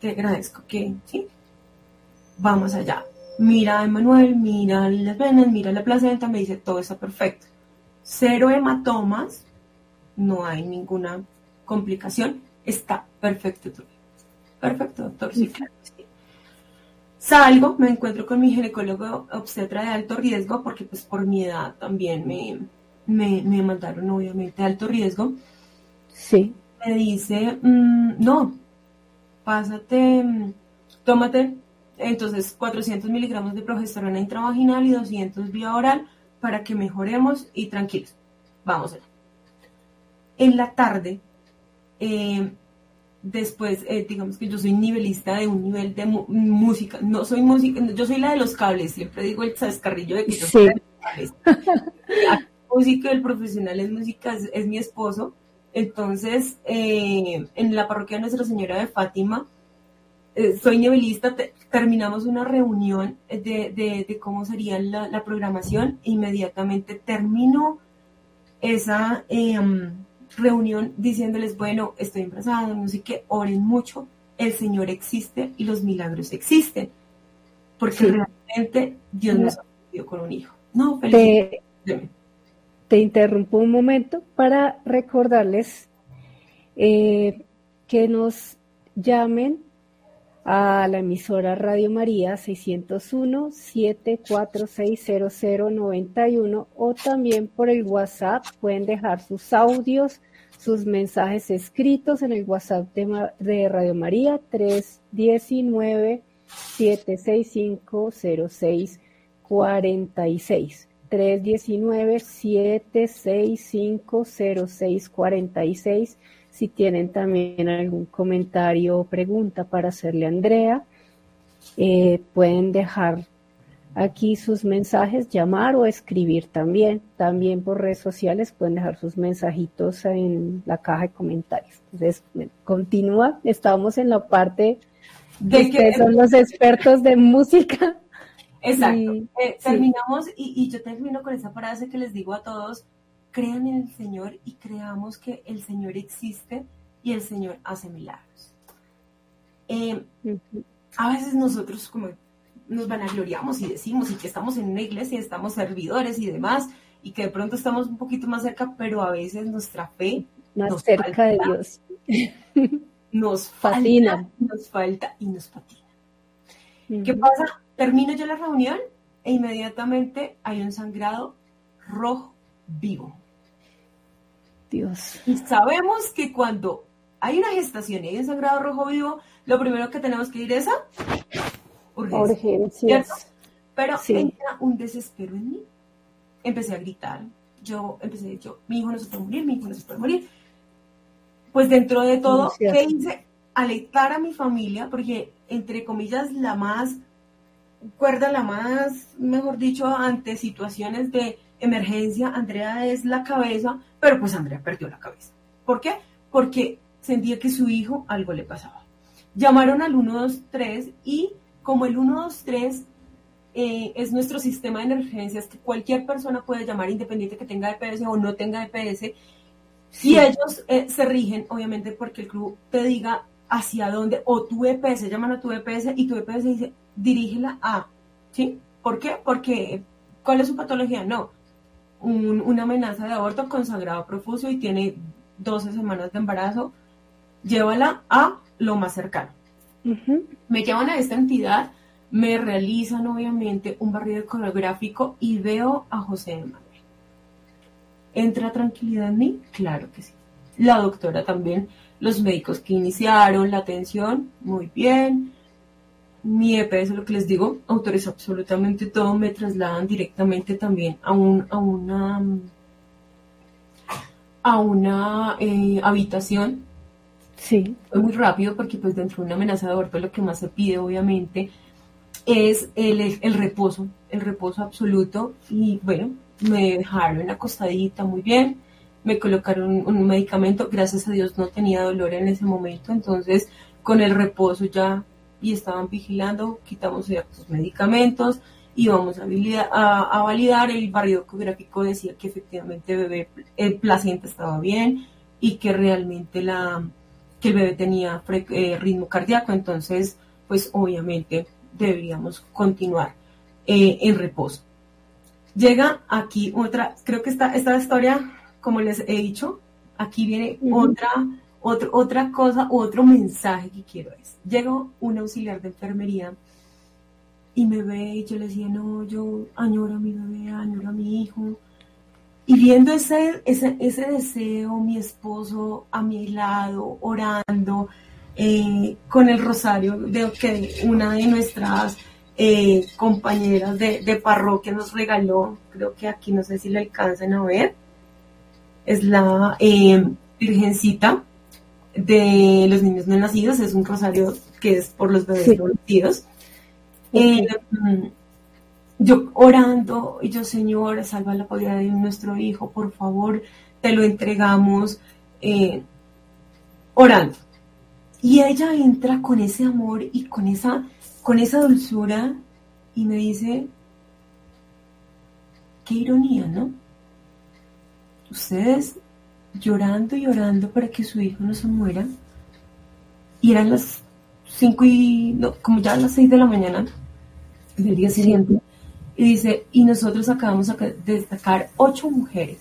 te agradezco que, sí, vamos allá mira a Emanuel, mira las venas, mira la placenta, me dice todo está perfecto. Cero hematomas, no hay ninguna complicación, está perfecto. Perfecto, doctor, sí, claro. Salgo, me encuentro con mi ginecólogo obstetra de alto riesgo, porque pues por mi edad también me, me, me mandaron obviamente de alto riesgo. Sí. Me dice, mm, no, pásate, mm, tómate entonces, 400 miligramos de progesterona intravaginal y 200 vía oral para que mejoremos y tranquilos. Vamos allá. En la tarde, eh, después, eh, digamos que yo soy nivelista de un nivel de música. No soy música, yo soy la de los cables. Siempre digo el chascarrillo de que yo soy cables. [laughs] música, el profesional en música es, mi esposo. Entonces, eh, en la parroquia Nuestra Señora de Fátima, eh, soy nivelista, terminamos una reunión de, cómo sería la, programación. E inmediatamente termino esa em, reunión diciéndoles, bueno, estoy embarazada, no sé qué, oren mucho, el Señor existe y los milagros existen, porque realmente Dios nos ha con un hijo. No, te, te, interrumpo un momento para recordarles eh, que nos llamen a la emisora Radio María 601-7460091 o también por el WhatsApp. Pueden dejar sus audios, sus mensajes escritos en el WhatsApp de, Radio María 319 765 0646 319 765 0646 si tienen también algún comentario o pregunta para hacerle a Andrea, eh, pueden dejar aquí sus mensajes, llamar o escribir también. También por redes sociales pueden dejar sus mensajitos en la caja de comentarios. Entonces, continúa. Estamos en la parte de que son los expertos de música. Exacto. Eh, terminamos y, y yo termino con esa frase que les digo a todos crean en el Señor y creamos que el Señor existe y el Señor hace milagros. Eh, a veces nosotros como nos vanagloriamos y decimos y que estamos en una iglesia, estamos servidores y demás, y que de pronto estamos un poquito más cerca, pero a veces nuestra fe más cerca de Dios nos fascina, nos falta y nos patina. ¿Qué pasa? Termino yo la reunión e inmediatamente hay un sangrado rojo vivo. Dios. Y sabemos que cuando hay una gestación y hay un sangrado rojo vivo, lo primero que tenemos que ir es a urgencias. Pero entra un desespero en mí. Empecé a gritar. Yo empecé, yo, mi hijo no se puede morir, mi hijo no se puede morir. Pues dentro de todo, ¿qué hice? Alertar a mi familia, porque entre comillas, la más cuerda, la más, mejor dicho, ante situaciones de emergencia, Andrea es la cabeza, pero pues Andrea perdió la cabeza. ¿Por qué? Porque sentía que su hijo algo le pasaba. Llamaron al 123 y como el 123 eh, es nuestro sistema de emergencias que cualquier persona puede llamar independiente que tenga EPS o no tenga EPS, si ellos eh, se rigen, obviamente porque el club te diga hacia dónde, o tu EPS, llaman a tu EPS y tu EPS dice, dirígela a, ¿sí? ¿Por qué? Porque, ¿cuál es su patología? No, una amenaza de aborto con sangrado profuso y tiene 12 semanas de embarazo, llévala a lo más cercano. Me llevan a esta entidad, me realizan obviamente un barrido ecográfico y veo a José Manuel. ¿Entra tranquilidad en mí? Claro que sí. La doctora también, los médicos que iniciaron la atención, muy bien mi EPS, lo que les digo, autores absolutamente todo, me trasladan directamente también a, un, a una, a una eh, habitación. Sí. Fue muy rápido porque pues dentro de una amenaza de aborto lo que más se pide obviamente es el, el reposo, el reposo absoluto y bueno, me dejaron acostadita muy bien, me colocaron un medicamento, gracias a Dios no tenía dolor en ese momento, entonces con el reposo ya y estaban vigilando, quitamos ciertos medicamentos y vamos a, a, validar, el barrido ecográfico decía que efectivamente bebé, el placenta estaba bien y que realmente la, que el bebé tenía eh, ritmo cardíaco, entonces pues obviamente deberíamos continuar eh, en reposo. Llega aquí otra, creo que esta, esta historia, como les he dicho, aquí viene otra otra cosa, otro mensaje que quiero es, llegó un auxiliar de enfermería y me ve y yo le decía, no, yo añoro a mi bebé, añoro a mi hijo. Y viendo ese, ese, ese deseo, mi esposo a mi lado, orando, eh, con el rosario de que una de nuestras eh, compañeras de, parroquia nos regaló, creo que aquí no sé si le alcanzan a ver, es la eh, Virgencita de los niños no nacidos, es un rosario que es por los bebés no nacidos. Eh, yo orando, y yo, Señor, salva la vida de nuestro hijo, por favor, te lo entregamos, eh, orando. Y ella entra con ese amor y con esa, con esa dulzura y me dice, qué ironía, ¿no? Ustedes llorando y llorando para que su hijo no se muera. Y eran las cinco y, no, como ya las seis de la mañana del día siguiente. Y dice, y nosotros acabamos de destacar ocho mujeres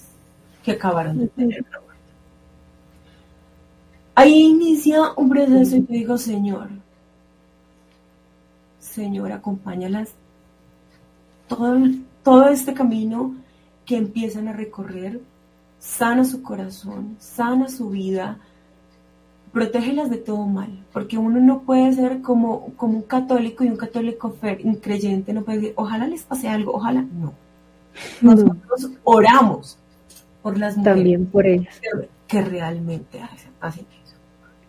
que acabaron de tener Ahí inicia un proceso y yo digo, Señor, Señor, acompáñalas todo, todo este camino que empiezan a recorrer, sana su corazón, sana su vida, protégelas de todo mal, porque uno no puede ser como, como un católico y un católico un creyente, no puede decir, ojalá les pase algo, ojalá, no. Nosotros oramos por las mujeres También por ellas. Que, realmente hacen, hacen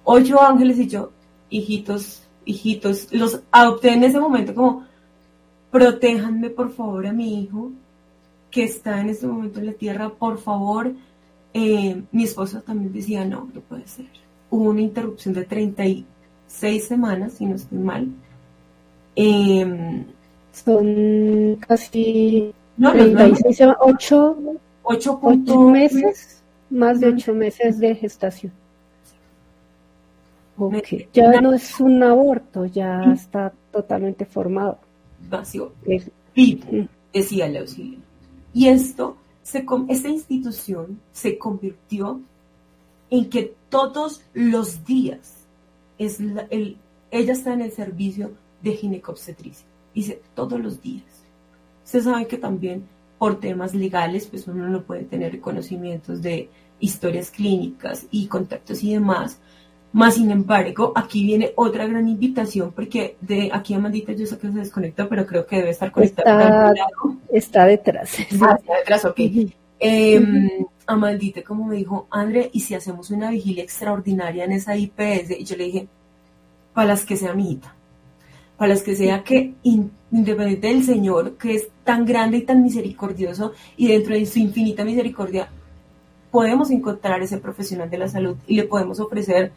ocho ángeles y yo, hijitos, hijitos, los adopté en ese momento como, protéjanme por favor a mi hijo que está en este momento en la tierra, por favor. Eh, mi esposo también decía, no, no puede ser. Hubo una interrupción de 36 semanas, si no estoy mal. Em, Son casi no, 36, 8, 8, 8 meses, más de 8 meses de gestación. Okay. Ya no es un aborto, ya está totalmente formado. Vacío. Vivo, decía el auxilio. Y esto, se, esta institución se convirtió en que todos los días es el, ella está en el servicio de ginecobstetricia. Dice, todos los días. Se sabe que también por temas legales, pues uno no puede tener conocimientos de historias clínicas y contactos y demás, más sin embargo, aquí viene otra gran invitación, porque de aquí Amandita yo sé que se desconecta, pero creo que debe estar conectada. Está, detrás. Ah, está detrás, ok. Em, Amandita, como me dijo, André, ¿y si hacemos una vigilia extraordinaria en esa IPS? Y yo le dije, para las que sea mi hija, para las que sea que, independiente del Señor, que es tan grande y tan misericordioso, y dentro de su infinita misericordia, podemos encontrar ese profesional de la salud y le podemos ofrecer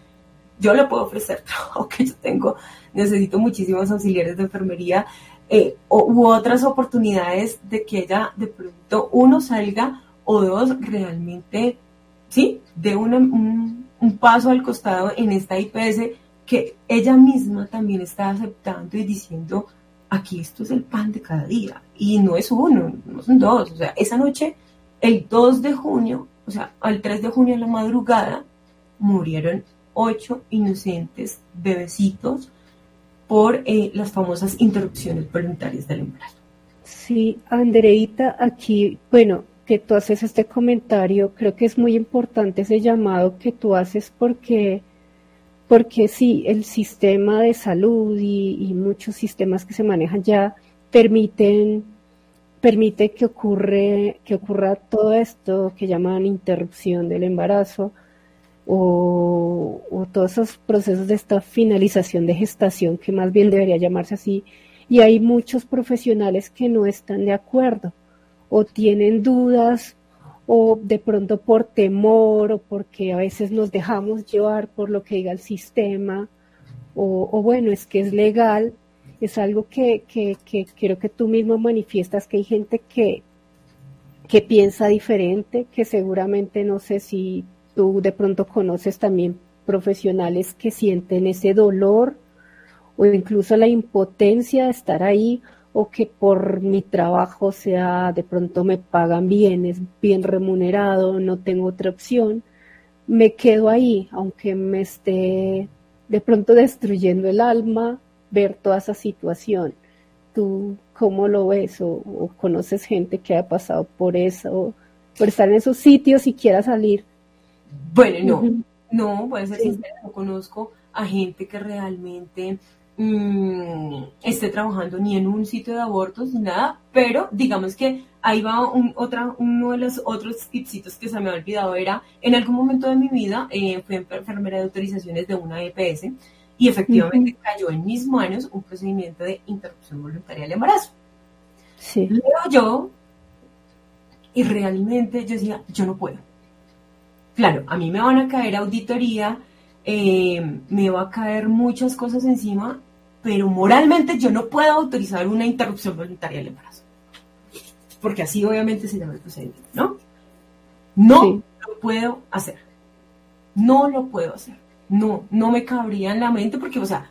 yo le puedo ofrecer [laughs] trabajo que yo tengo, necesito muchísimos auxiliares de enfermería eh, u otras oportunidades de que ella de pronto uno salga o dos realmente, sí, de un, un paso al costado en esta IPS que ella misma también está aceptando y diciendo, aquí esto es el pan de cada día. Y no es uno, no son dos. O sea, esa noche, el 2 de junio, o sea, al 3 de junio en la madrugada, murieron ocho inocentes bebecitos por eh, las famosas interrupciones voluntarias del embarazo. Sí, Andreita, aquí, bueno, que tú haces este comentario, creo que es muy importante ese llamado que tú haces porque, porque sí, el sistema de salud y, muchos sistemas que se manejan ya permiten permite que ocurre que ocurra todo esto que llaman interrupción del embarazo o, todos esos procesos de esta finalización de gestación, que más bien debería llamarse así, y hay muchos profesionales que no están de acuerdo o tienen dudas o de pronto por temor o porque a veces nos dejamos llevar por lo que diga el sistema o, bueno, es que es legal, es algo que, que, que creo que tú mismo manifiestas que hay gente que, que piensa diferente, que seguramente no sé si tú de pronto conoces también profesionales que sienten ese dolor o incluso la impotencia de estar ahí o que por mi trabajo sea de pronto me pagan bien, es bien remunerado, no tengo otra opción, me quedo ahí, aunque me esté de pronto destruyendo el alma, ver toda esa situación. ¿Tú cómo lo ves? ¿O, conoces gente que ha pasado por eso, por estar en esos sitios y quiera salir? Bueno, no, no, puede ser sincera, no conozco a gente que realmente mm, esté trabajando ni en un sitio de abortos ni nada, pero digamos que ahí va un, otra, uno de los otros tipsitos que se me ha olvidado, era en algún momento de mi vida eh, fui enfermera de autorizaciones de una EPS y efectivamente cayó en mis manos un procedimiento de interrupción voluntaria del embarazo. Sí. Leo yo y realmente yo decía, yo no puedo claro, a mí me van a caer auditoría, eh, me va a caer muchas cosas encima, pero moralmente yo no puedo autorizar una interrupción voluntaria del embarazo. Porque así obviamente se llama el procedimiento, ¿no? No lo puedo hacer. No lo puedo hacer. No, no me cabría en la mente porque, o sea,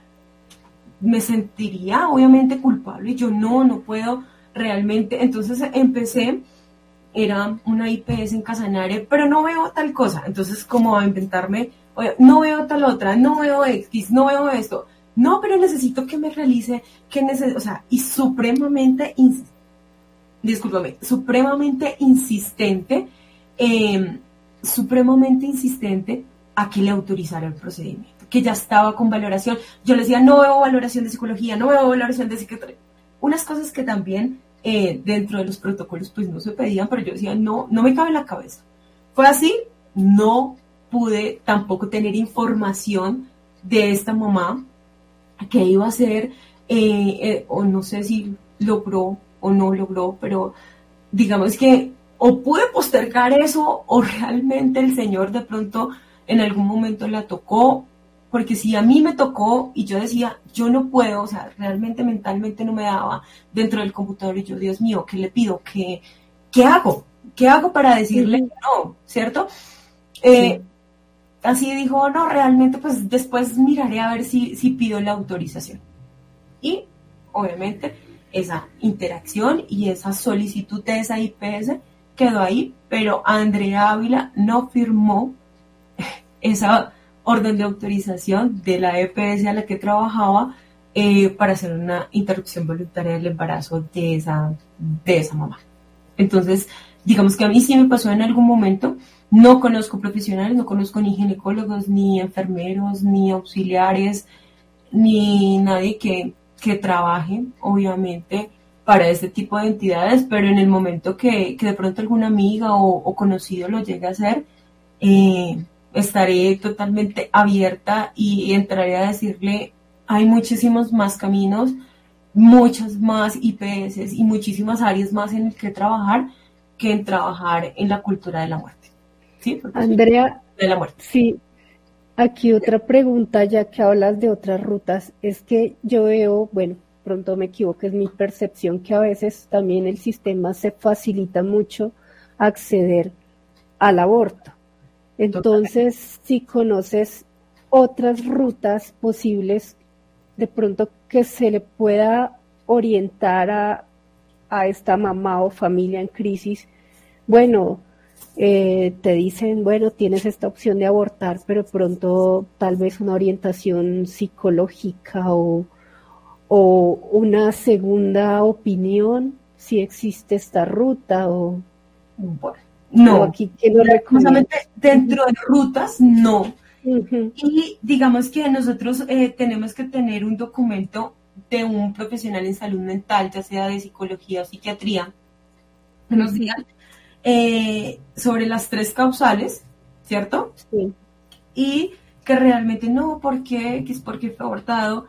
me sentiría obviamente culpable y yo no, no puedo realmente. Entonces empecé, era una IPS en Casanare, pero no veo tal cosa. Entonces, como a inventarme, no veo tal otra, no veo X, no veo esto. No, pero necesito que me realice, que necesito, o sea, y supremamente, discúlpame, supremamente insistente, em, supremamente insistente a que le autorizara el procedimiento que ya estaba con valoración. Yo le decía, no veo valoración de psicología, no veo valoración de psiquiatría. Unas cosas que también eh, dentro de los protocolos pues no se pedían, pero yo decía, no, no me cabe en la cabeza. Fue así, no pude tampoco tener información de esta mamá que iba a ser, eh, eh, o no sé si logró o no logró, pero digamos que o pude postergar eso o realmente el Señor de pronto en algún momento la tocó porque si a mí me tocó y yo decía, yo no puedo, o sea, realmente mentalmente no me daba dentro del computador y yo, Dios mío, ¿qué le pido? ¿Qué, qué hago? ¿Qué hago para decirle no? ¿Cierto? Eh, así dijo, no, realmente pues después miraré a ver si, si pido la autorización. Y obviamente esa interacción y esa solicitud de esa IPS quedó ahí, pero Andrea Ávila no firmó [laughs] esa orden de autorización de la EPS a la que trabajaba eh, para hacer una interrupción voluntaria del embarazo de esa, de esa mamá. Entonces, digamos que a mí sí me pasó en algún momento. No conozco profesionales, no conozco ni ginecólogos, ni enfermeros, ni auxiliares, ni nadie que, que trabaje, obviamente, para este tipo de entidades, pero en el momento que, que de pronto alguna amiga o, o conocido lo llegue a hacer, eh, estaré totalmente abierta y entraré a decirle, hay muchísimos más caminos, muchas más IPS y muchísimas áreas más en el que trabajar que en trabajar en la cultura de la muerte. ¿Sí? Andrea, de la muerte. Sí. Aquí otra pregunta, ya que hablas de otras rutas, es que yo veo, bueno, pronto me equivoco, es mi percepción que a veces también el sistema se facilita mucho acceder al aborto. Entonces, si conoces otras rutas posibles, de pronto que se le pueda orientar a, esta mamá o familia en crisis, bueno, eh, te dicen, bueno, tienes esta opción de abortar, pero pronto tal vez una orientación psicológica o, o una segunda opinión, si existe esta ruta o... Bueno, no, aquí que no dentro de rutas, no. Y digamos que nosotros eh, tenemos que tener un documento de un profesional en salud mental, ya sea de psicología o psiquiatría, que nos digan eh, sobre las tres causales, ¿cierto? Sí. Y que realmente no, ¿por qué? Que es porque fue abortado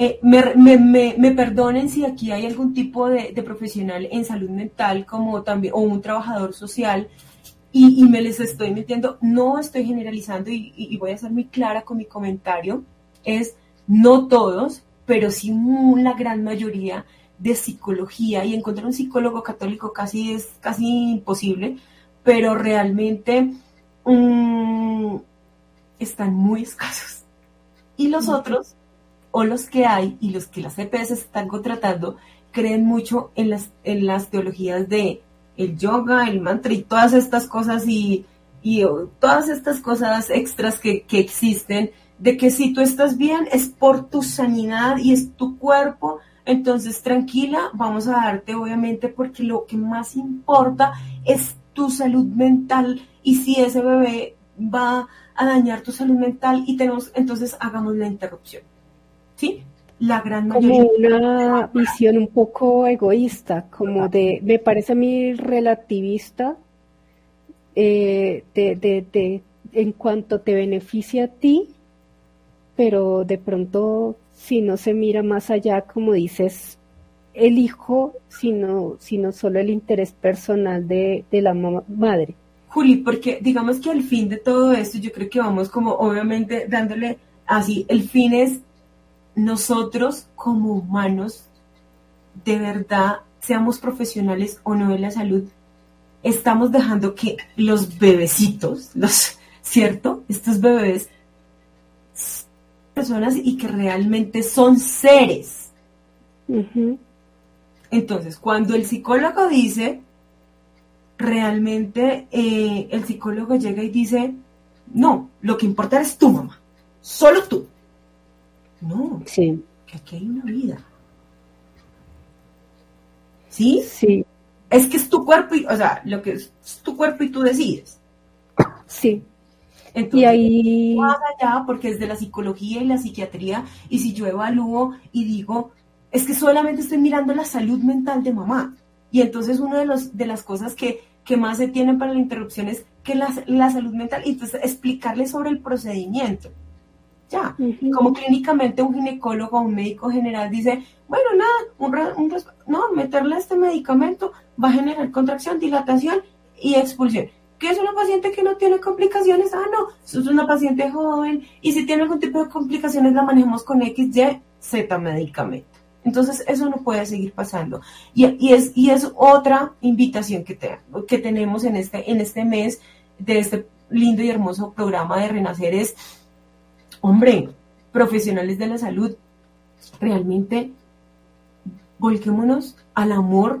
eh, me, perdonen si aquí hay algún tipo de, profesional en salud mental como también, o un trabajador social, y, me les estoy metiendo, no estoy generalizando y, voy a ser muy clara con mi comentario, es no todos, pero sí la gran mayoría de psicología, y encontrar un psicólogo católico casi es casi imposible, pero realmente mm, están muy escasos. Y los otros o los que hay y los que las EPS están contratando creen mucho en las, en las teologías de el yoga, el mantra y todas estas cosas y, y todas estas cosas extras que, que existen, de que si tú estás bien es por tu sanidad y es tu cuerpo, entonces tranquila, vamos a darte obviamente porque lo que más importa es tu salud mental y si ese bebé va a dañar tu salud mental y tenemos, entonces hagamos la interrupción. ¿Sí? La gran mayoría. Como una visión un poco egoísta, como de, me parece a mí relativista, eh, de, de, de, en cuanto te beneficia a ti, pero de pronto si no se mira más allá, como dices, el hijo, sino, sino solo el interés personal de, de la madre. Juli, porque digamos que al fin de todo esto, yo creo que vamos como obviamente dándole así, el fin es nosotros como humanos, de verdad, seamos profesionales o no de la salud, estamos dejando que los bebecitos, los, [laughs] ¿cierto? Estos bebés, personas y que realmente son seres. Entonces, cuando el psicólogo dice, realmente eh, el psicólogo llega y dice, no, lo que importa es tu mamá, solo tú. No, sí. que aquí hay una vida. ¿Sí? Sí. Es que es tu cuerpo y, o sea, lo que es, tu cuerpo y tú decides. Sí. Entonces, y ahí... más allá, porque es de la psicología y la psiquiatría, y si yo evalúo y digo, es que solamente estoy mirando la salud mental de mamá. Y entonces una de, los, de las cosas que, que más se tienen para la interrupción es que la, la salud mental, y entonces explicarle sobre el procedimiento. Ya, como clínicamente un ginecólogo o un médico general dice, bueno, nada, un, no, meterle este medicamento va a generar contracción, dilatación y expulsión. ¿Qué es una paciente que no tiene complicaciones? Ah, no, es una paciente joven y si tiene algún tipo de complicaciones la manejamos con X, Y, Z medicamento. Entonces, eso no puede seguir pasando. Y, y, es, y es otra invitación que, te, que tenemos en este, en este mes de este lindo y hermoso programa de Renacer es hombre, profesionales de la salud, realmente volquémonos al amor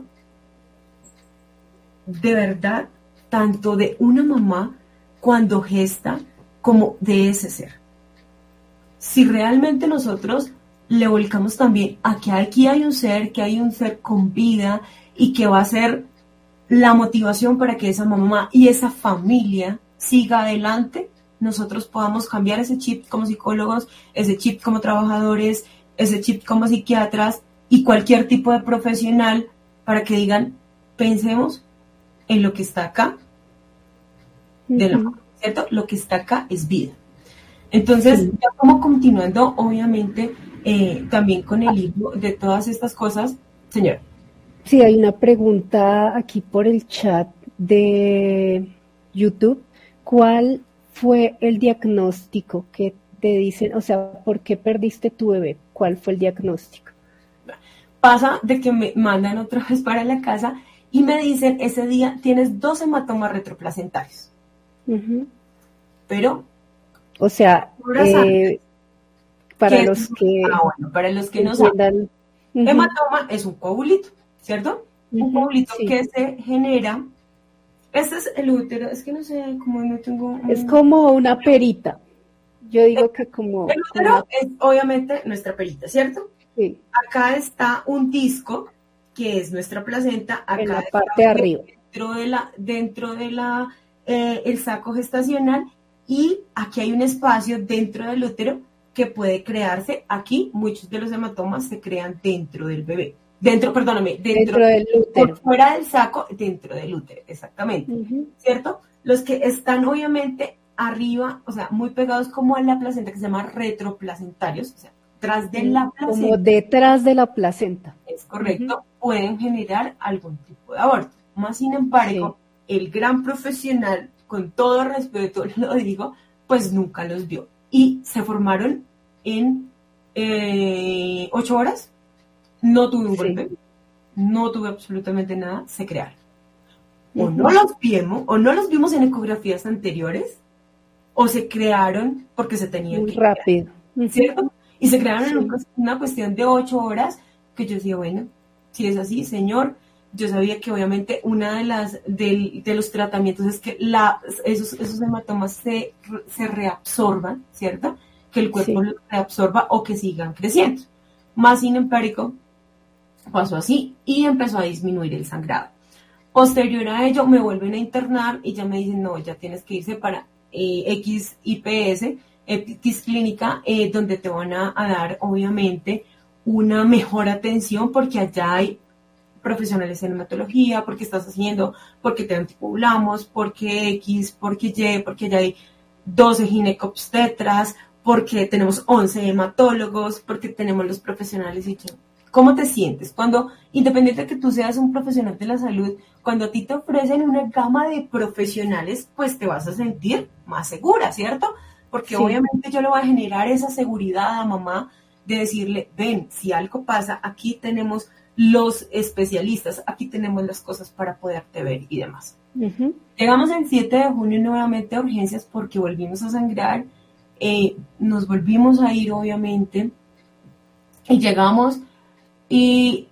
de verdad, tanto de una mamá cuando gesta como de ese ser. Si realmente nosotros le volcamos también a que aquí hay un ser, que hay un ser con vida y que va a ser la motivación para que esa mamá y esa familia siga adelante, nosotros podamos cambiar ese chip como psicólogos, ese chip como trabajadores, ese chip como psiquiatras y cualquier tipo de profesional para que digan, pensemos en lo que está acá, de la, ¿cierto? Lo que está acá es vida. Entonces, ya como continuando, obviamente, eh, también con el libro de todas estas cosas, señor. Sí, hay una pregunta aquí por el chat de YouTube. ¿Cuál fue el diagnóstico que te dicen, o sea, ¿por qué perdiste tu bebé? ¿Cuál fue el diagnóstico? Pasa de que me mandan otra vez para la casa y me dicen, ese día tienes dos hematomas retroplacentarios. Pero... O sea, eh, para, los que, ah, bueno, para los que no saben, hematoma es un coagulito, ¿cierto? Un coagulito que se genera este es el útero, es que no sé, como no tengo... Es como una perita. Yo digo que como... El útero es obviamente nuestra perita, ¿cierto? Sí. Acá está un disco, que es nuestra placenta. Acá en la parte de arriba. Dentro de la, dentro de la, eh, el saco gestacional. Y aquí hay un espacio dentro del útero que puede crearse. Aquí muchos de los hematomas se crean dentro del bebé. Dentro, perdóname, dentro, del útero. fuera del saco, dentro del útero, exactamente. ¿Cierto? Los que están obviamente arriba, o sea, muy pegados como a la placenta, que se llama retroplacentarios, o sea, tras de la placenta. Como detrás de la placenta. Es correcto, pueden generar algún tipo de aborto. Más sin embargo, el gran profesional, con todo respeto [laughs] lo digo, pues nunca los vio. Y se formaron en eh, ocho horas no tuve un golpe, no tuve absolutamente nada, se crearon. O no los vimos, o no los vimos en ecografías anteriores, o se crearon porque se tenían Muy rápido. ¿Cierto? Y se crearon en una cuestión de ocho horas que yo decía, bueno, si es así, señor, yo sabía que obviamente una de las de, los tratamientos es que la, esos, esos hematomas se, se reabsorban, ¿cierto? Que el cuerpo los reabsorba o que sigan creciendo. Más sin empárico, pasó así y empezó a disminuir el sangrado. Posterior a ello me vuelven a internar y ya me dicen, no, ya tienes que irse para eh, XIPS, X clínica, eh, donde te van a, dar obviamente una mejor atención porque allá hay profesionales en hematología, porque estás haciendo, porque te antipoblamos, porque X, porque Y, porque ya hay 12 ginecobstetras, porque tenemos 11 hematólogos, porque tenemos los profesionales y yo, ¿Cómo te sientes? Cuando, independiente de que tú seas un profesional de la salud, cuando a ti te ofrecen una gama de profesionales, pues te vas a sentir más segura, ¿cierto? Porque obviamente yo le voy a generar esa seguridad a mamá de decirle, ven, si algo pasa, aquí tenemos los especialistas, aquí tenemos las cosas para poderte ver y demás. Llegamos el 7 de junio nuevamente a urgencias porque volvimos a sangrar, eh, nos volvimos a ir obviamente y llegamos y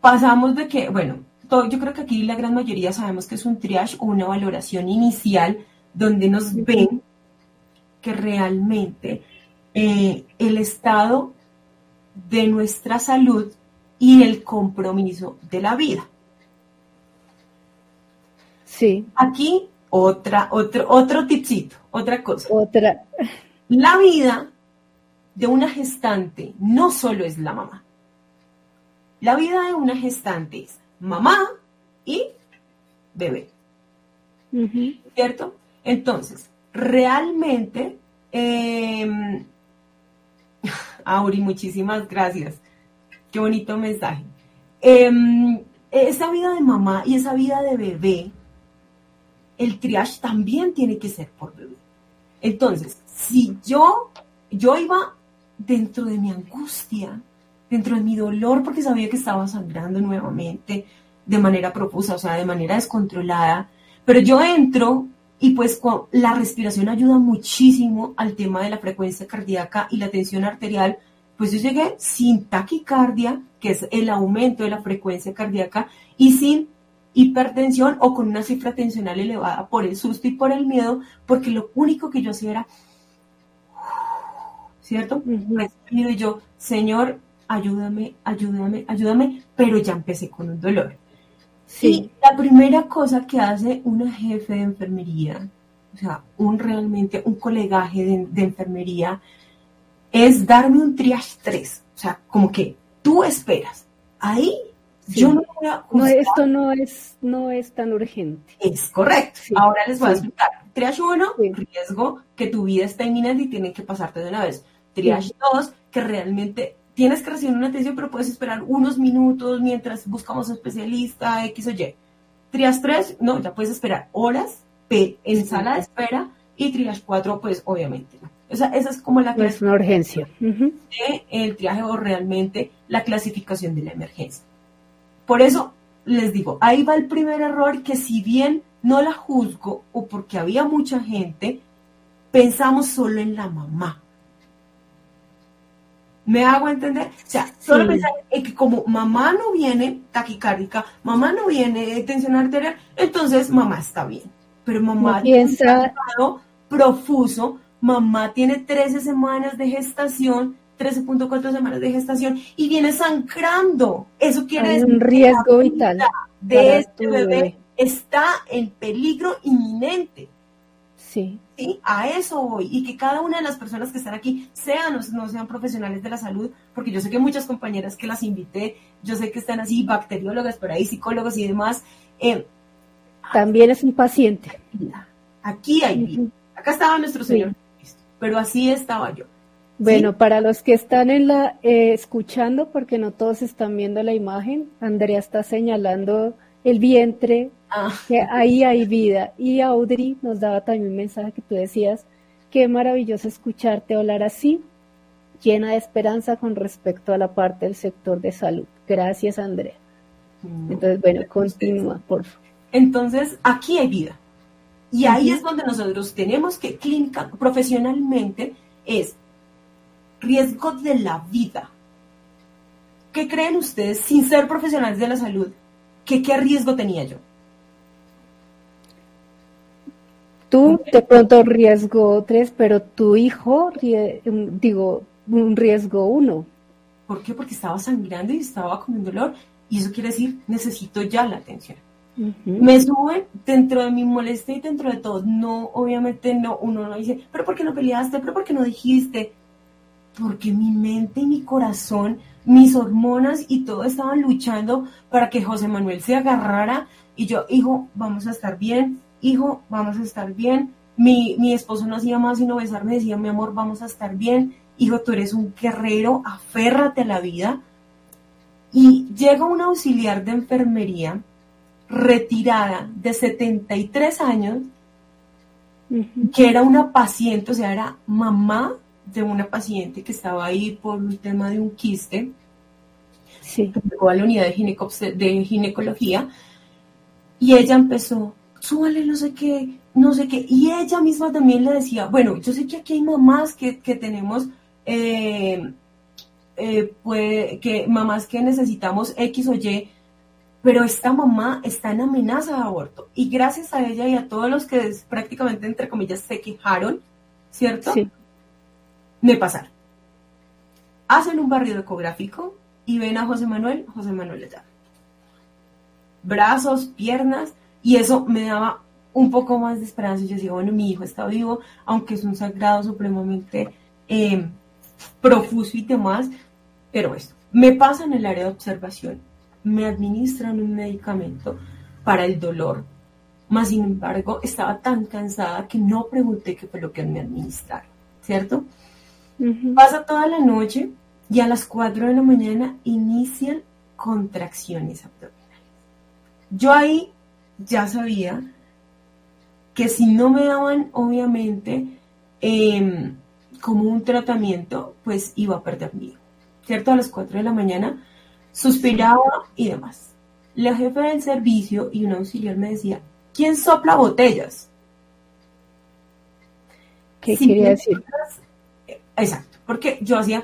pasamos de que, bueno, yo creo que aquí la gran mayoría sabemos que es un triage o una valoración inicial donde nos ven que realmente eh, el estado de nuestra salud y el compromiso de la vida. Sí. Aquí otra, otro, otro tipcito, otra cosa. Otra. La vida de una gestante no solo es la mamá. La vida de una gestante es mamá y bebé. ¿Cierto? Entonces, realmente, eh, [laughs] Auri, muchísimas gracias. Qué bonito mensaje. Em, esa vida de mamá y esa vida de bebé, el triage también tiene que ser por bebé. Entonces, si yo, yo iba dentro de mi angustia, dentro de mi dolor, porque sabía que estaba sangrando nuevamente de manera profusa, o sea, de manera descontrolada, pero yo entro y pues la respiración ayuda muchísimo al tema de la frecuencia cardíaca y la tensión arterial, pues yo llegué sin taquicardia, que es el aumento de la frecuencia cardíaca, y sin hipertensión o con una cifra tensional elevada por el susto y por el miedo, porque lo único que yo hacía era, ¿cierto? Respiro y yo, Señor, ayúdame, ayúdame, ayúdame, pero ya empecé con un dolor. Sí. la primera cosa que hace una jefe de enfermería, o sea, un realmente, un colegaje de, de enfermería, es darme un triage 3. O sea, como que tú esperas. Ahí yo no voy a no, esto no es, no es tan urgente. Es correcto. Ahora les voy a explicar. Triage 1, riesgo que tu vida está inminente y tiene que pasarte de una vez. Triage 2, que realmente tienes que recibir una atención, pero puedes esperar unos minutos mientras buscamos un especialista, X o Y. Triage 3, no, ya puedes esperar horas en sala de espera. Y triage 4, pues obviamente. O sea, esa es como la es una urgencia. de el triaje o realmente la clasificación de la emergencia. Por eso les digo, ahí va el primer error que si bien no la juzgo o porque había mucha gente, pensamos solo en la mamá. ¿Me hago entender? O sea, solo pensar en que como mamá no viene taquicárdica, mamá no viene tensión arterial, entonces mamá está bien. Pero mamá piensa profuso mamá tiene 13 semanas de gestación, 13.4 semanas de gestación y viene sangrando. Eso quiere decir un riesgo vital de este bebé, está en peligro inminente. Sí. Sí, a eso voy. Y que cada una de las personas que están aquí sean o no sean profesionales de la salud, porque yo sé que muchas compañeras que las invité, yo sé que están así, bacteriólogas por ahí, psicólogos y demás. Eh, También es un paciente. Aquí hay vida. Acá estaba nuestro Señor pero así estaba yo. Bueno, para los que están en la eh, escuchando, porque no todos están viendo la imagen, Andrea está señalando el vientre, ah. que ahí hay vida. Y Audrey nos daba también un mensaje que tú decías, qué maravilloso escucharte hablar así, llena de esperanza con respecto a la parte del sector de salud. Gracias, Andrea. Mm, Entonces, bueno, continúa, por favor. Entonces, aquí hay vida. Y ahí es donde nosotros tenemos que, clínica, profesionalmente, es riesgo de la vida. ¿Qué creen ustedes, sin ser profesionales de la salud, que qué riesgo tenía yo? Tú de pronto riesgo tres, pero tu hijo, digo, un riesgo uno. ¿Por qué? Porque estaba sangrando y estaba con un dolor. Y eso quiere decir, necesito ya la atención. Me sube dentro de mi molestia y dentro de todo. No, obviamente no, uno no dice, pero ¿por qué no peleaste? ¿Pero por qué no dijiste? Porque mi mente y mi corazón, mis hormonas y todo estaban luchando para que José Manuel se agarrara y yo, hijo, vamos a estar bien, hijo, vamos a estar bien. Mi, mi esposo no hacía más sino besarme, decía, mi amor, vamos a estar bien, hijo, tú eres un guerrero, aférrate a la vida. Y llega una auxiliar de enfermería retirada de 73 años, que era una paciente, o sea, era mamá de una paciente que estaba ahí por un tema de un quiste, sí. llegó a la unidad de, de ginecología, y ella empezó, súbale no sé qué, no sé qué, y ella misma también le decía, bueno, yo sé que aquí hay mamás que, tenemos, eh, eh, que mamás que necesitamos X o Y, pero esta mamá está en amenaza de aborto. Y gracias a ella y a todos los que prácticamente, entre comillas, se quejaron, ¿cierto? Sí. Me pasaron. Hacen un barrido ecográfico y ven a José Manuel, José Manuel allá. Brazos, piernas, y eso me daba un poco más de esperanza. Yo decía, bueno, mi hijo está vivo, aunque es un sagrado supremamente eh, profuso y demás, pero esto, me pasa en el área de observación me administran un medicamento para el dolor. Más sin embargo, estaba tan cansada que no pregunté qué fue lo que me administraron, ¿cierto? Pasa toda la noche y a las 4 de la mañana inician contracciones abdominales. Yo ahí ya sabía que si no me daban, obviamente, em, como un tratamiento, pues iba a perder mi ¿cierto? A las 4 de la mañana Suspiraba y demás. La jefe del servicio y un auxiliar me decía, ¿quién sopla botellas? ¿Qué quería decir? Exacto, porque yo hacía...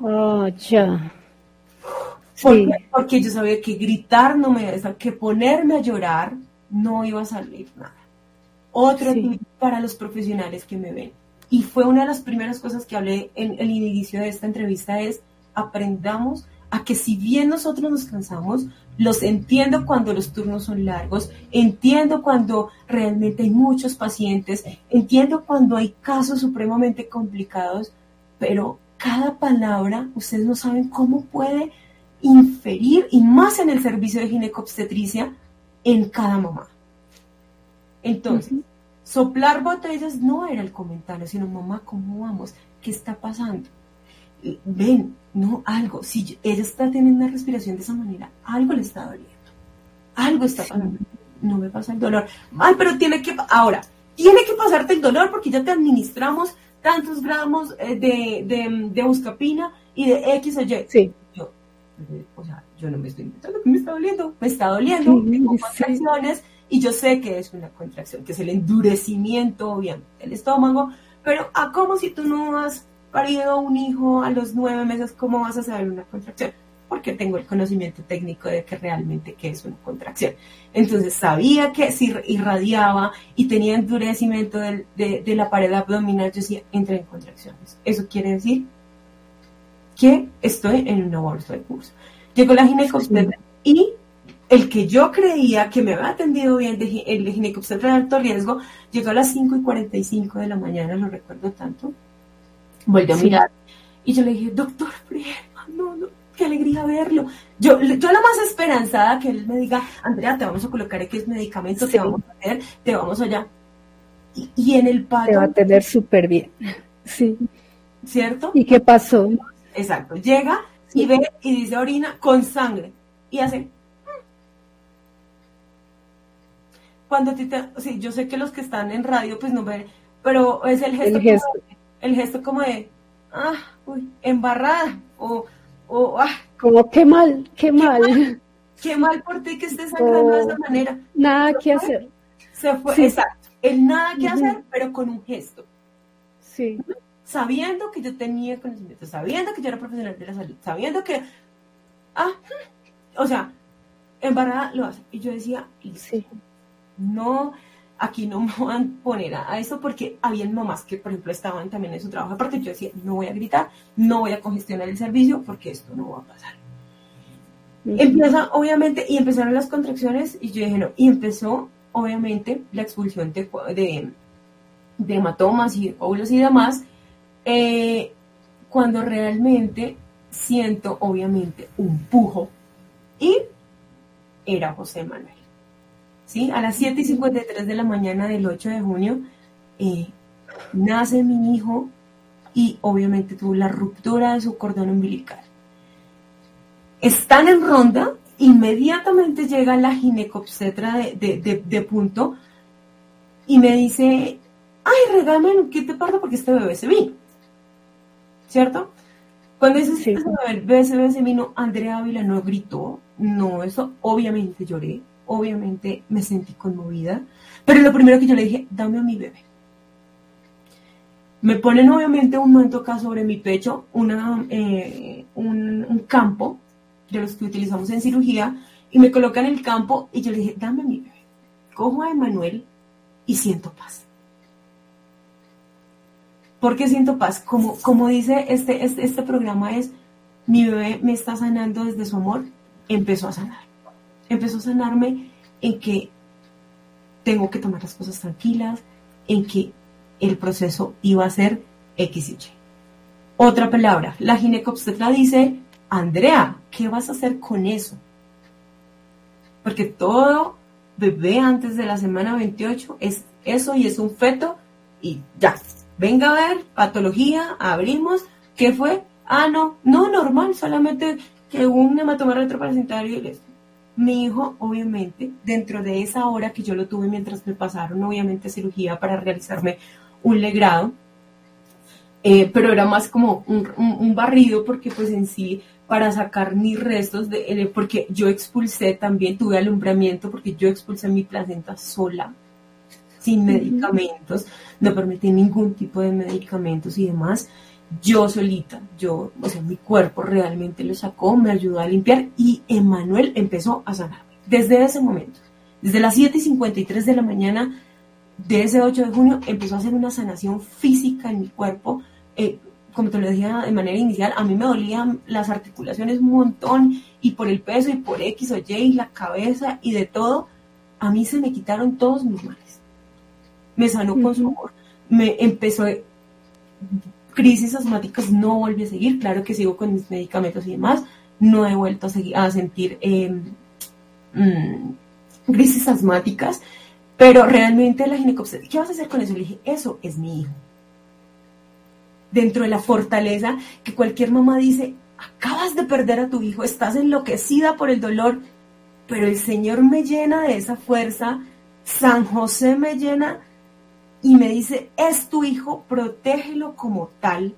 Oh, ya. Porque, yo sabía que gritar no me que ponerme a llorar no iba a salir nada. Otro para los profesionales que me ven. Y fue una de las primeras cosas que hablé en el inicio de esta entrevista es aprendamos a que si bien nosotros nos cansamos, los entiendo cuando los turnos son largos, entiendo cuando realmente hay muchos pacientes, entiendo cuando hay casos supremamente complicados, pero cada palabra, ustedes no saben cómo puede inferir, y más en el servicio de ginecobstetricia, en cada mamá. Entonces, soplar botellas no era el comentario, sino mamá, ¿cómo vamos? ¿Qué está pasando? Ven, no, algo, si ella está teniendo una respiración de esa manera, algo le está doliendo, algo está pasando, no me pasa el dolor, ay, pero tiene que, ahora, tiene que pasarte el dolor porque ya te administramos tantos gramos eh, de, de, de buscapina y de X o Y. Sí. Yo, o sea, yo no me estoy inventando que me está doliendo, me está doliendo, tengo contracciones y yo sé que es una contracción, que es el endurecimiento, obviamente, del estómago, pero a como si tú no has parido un hijo a los nueve meses, ¿cómo vas a saber una contracción? Porque tengo el conocimiento técnico de que realmente qué es una contracción. Entonces sabía que si irradiaba y tenía endurecimiento de, de, la pared abdominal, yo decía, entré en contracciones. Eso quiere decir que estoy en una bolsa de curso. Llegó la ginecobstetra y el que yo creía que me había atendido bien, el ginecobstetra de alto riesgo, llegó a las 5 y 45 de la mañana, lo recuerdo tanto, Volvió a mirar. Y yo le dije, doctor no, no, qué alegría verlo. Yo, yo la más esperanzada que él me diga, Andrea, te vamos a colocar X medicamento, te vamos a hacer, te vamos allá. Y, en el pato... Te va a tener súper bien. Sí. ¿Cierto? ¿Y qué pasó? Exacto. Llega y ve y dice orina con sangre. Y hace... Mm". Cuando te, sí, yo sé que los que están en radio pues no ven, pero es el gesto, el gesto el gesto como de, ah, uy, embarrada, o, o ah. Como qué mal, qué, mal. Qué mal por ti que estés sangrando de esa manera. Nada que hacer. Se fue, exacto. El nada que hacer, pero con un gesto. Sí. Sabiendo que yo tenía conocimiento, sabiendo que yo era profesional de la salud, sabiendo que, ah, o sea, embarrada lo hace. Y yo decía, sí. no, aquí no me van a poner a, eso porque habían mamás que, por ejemplo, estaban también en su trabajo aparte. Yo decía, no voy a gritar, no voy a congestionar el servicio porque esto no va a pasar. Empieza, obviamente, y empezaron las contracciones y yo dije, no, y empezó, obviamente, la expulsión de, de, hematomas y de coágulos y demás, eh, cuando realmente siento, obviamente, un pujo y era José Manuel. A las 7 y 53 de la mañana del 8 de junio eh, nace mi hijo y obviamente tuvo la ruptura de su cordón umbilical. están en ronda, inmediatamente llega la ginecobstetra de, de, punto y me dice, ay, regálame ¿qué te pasa? Porque este bebé se vino. ¿Cierto? Cuando dices, sí. el bebé se vino, Andrea Ávila no gritó, no, eso obviamente lloré, obviamente me sentí conmovida, pero lo primero que yo le dije, dame a mi bebé. Me ponen obviamente un manto acá sobre mi pecho, una, eh, un, un, campo de los que utilizamos en cirugía, y me colocan el campo y yo le dije, dame a mi bebé. Cojo a Emanuel y siento paz. ¿Por qué siento paz? Como, como dice este, este, este programa es, mi bebé me está sanando desde su amor, empezó a sanar. Empezó a sanarme en que tengo que tomar las cosas tranquilas, en que el proceso iba a ser X y Y. Otra palabra, la ginecobstetra dice, Andrea, ¿qué vas a hacer con eso? Porque todo bebé antes de la semana 28 es eso y es un feto y ya. Venga a ver, patología, abrimos, ¿qué fue? Ah, no, no, normal, solamente que un hematoma retroparasitario y Mi hijo, obviamente, dentro de esa hora que yo lo tuve mientras me pasaron, obviamente, cirugía para realizarme un legrado, eh, pero era más como un, barrido porque pues en sí para sacar mis restos, de, porque yo expulsé también, tuve alumbramiento porque yo expulsé mi placenta sola, sin medicamentos, no permití ningún tipo de medicamentos y demás, yo solita, yo, o sea, mi cuerpo realmente lo sacó, me ayudó a limpiar y Emanuel empezó a sanarme. Desde ese momento, desde las 7 y 53 de la mañana, de ese 8 de junio empezó a hacer una sanación física en mi cuerpo. Eh, como te lo decía de manera inicial, a mí me dolían las articulaciones un montón y por el peso y por X o Y y la cabeza y de todo, a mí se me quitaron todos mis males. Me sanó con su amor. Me empezó crisis asmáticas, no volví a seguir, claro que sigo con mis medicamentos y demás, no he vuelto a, seguir, a sentir em, mm, crisis asmáticas pero realmente la ginecobstetra, ¿qué vas a hacer con eso? Le dije, eso es mi hijo. Dentro de la fortaleza que cualquier mamá dice, acabas de perder a tu hijo, estás enloquecida por el dolor, pero el Señor me llena de esa fuerza, San José me llena y me dice, es tu hijo, protégelo como tal.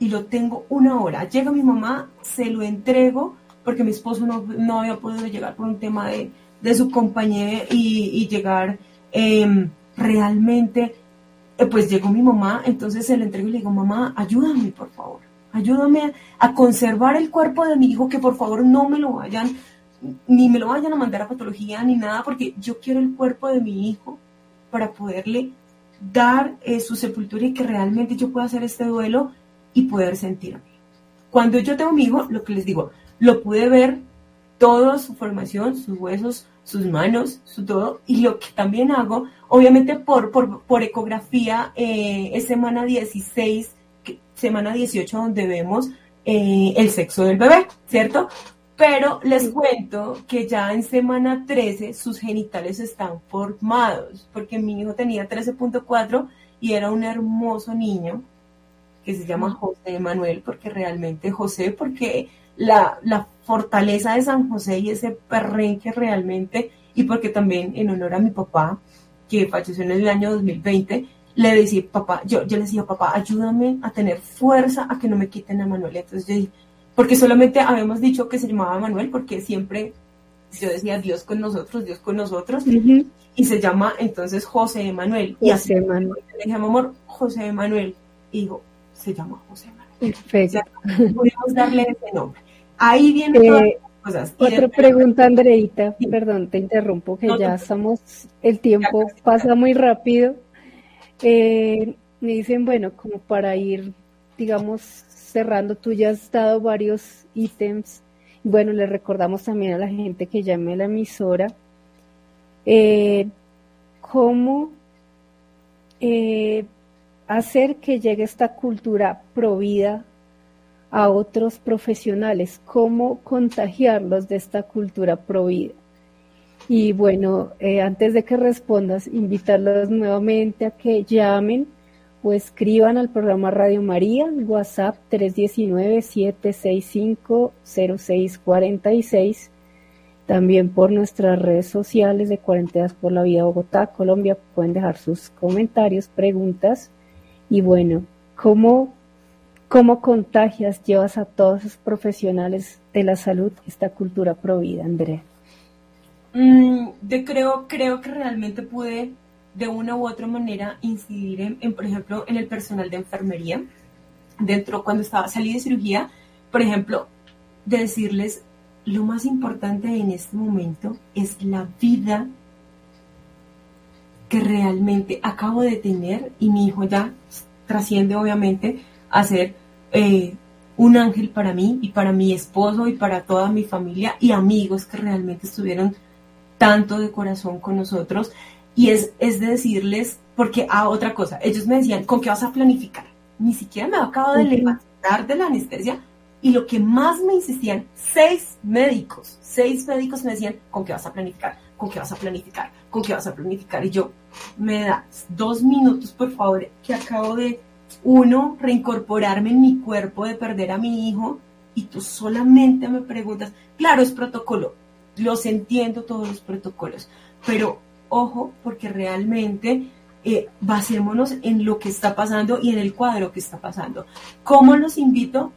Y lo tengo una hora. Llega mi mamá, se lo entrego, porque mi esposo no, no había podido llegar por un tema de, de su compañía y, llegar em, realmente, eh, pues llegó mi mamá, entonces se le entrego y le digo, mamá, ayúdame por favor, ayúdame a conservar el cuerpo de mi hijo, que por favor no me lo vayan, ni me lo vayan a mandar a patología ni nada, porque yo quiero el cuerpo de mi hijo para poderle dar eh, su sepultura y que realmente yo pueda hacer este duelo y poder sentirme. Cuando yo tengo mi hijo, lo que les digo, lo pude ver toda su formación, sus huesos, sus manos, su todo. Y lo que también hago, obviamente por, por, ecografía, eh, es semana 16, semana 18 donde vemos eh, el sexo del bebé, ¿cierto? Pero les cuento que ya en semana 13 sus genitales están formados, porque mi hijo tenía 13.4 y era un hermoso niño que se llama José Manuel, porque realmente José, porque la, la fortaleza de San José y ese perrenque realmente, y porque también en honor a mi papá, que falleció en el año 2020, le decía, papá, yo, yo le decía, papá, ayúdame a tener fuerza a que no me quiten a Manuel. Entonces yo dije, porque solamente habíamos dicho que se llamaba Manuel, porque siempre yo decía Dios con nosotros, Dios con nosotros, y se llama entonces José Emanuel. Y así Manuel. le dije, amor, José Emanuel. Y dijo, se llama José Manuel. Perfecto. podemos darle ese nombre. Ahí viene todas eh, las cosas. otra pregunta, Andreita, perdón, te interrumpo, que ya estamos, el tiempo pasa muy rápido. Eh, me dicen, bueno, como para ir, digamos, cerrando, tú ya has dado varios ítems. Bueno, le recordamos también a la gente que llame a la emisora. Eh, ¿Cómo hacer que llegue esta cultura provida a otros profesionales, cómo contagiarlos de esta cultura provida. Y bueno, eh, antes de que respondas, invitarlos nuevamente a que llamen o escriban al programa Radio María, WhatsApp 319-765-0646. También por nuestras redes sociales de Cuarentenas por la Vida Bogotá, Colombia, pueden dejar sus comentarios, preguntas. Y bueno, ¿cómo, cómo contagias, llevas a todos los profesionales de la salud esta cultura provida, Andrea? Mm, creo, creo que realmente pude de una u otra manera incidir en, por ejemplo, en el personal de enfermería. Dentro, cuando estaba salí de cirugía, por ejemplo, de decirles, lo más importante en este momento es la vida que realmente acabo de tener y mi hijo ya trasciende obviamente a ser eh, un ángel para mí y para mi esposo y para toda mi familia y amigos que realmente estuvieron tanto de corazón con nosotros y es, es de decirles, porque a ah, otra cosa, ellos me decían, ¿con qué vas a planificar? Ni siquiera me acabo de levantar de la anestesia y lo que más me insistían, seis médicos, seis médicos me decían, ¿con qué vas a planificar? ¿Con qué vas a planificar? ¿Con qué vas a planificar? Y yo, me das dos minutos, por favor, que acabo de, uno, reincorporarme en mi cuerpo, de perder a mi hijo, y tú solamente me preguntas, claro, es protocolo, los entiendo todos los protocolos, pero ojo, porque realmente eh, basémonos en lo que está pasando y en el cuadro que está pasando. ¿Cómo los invito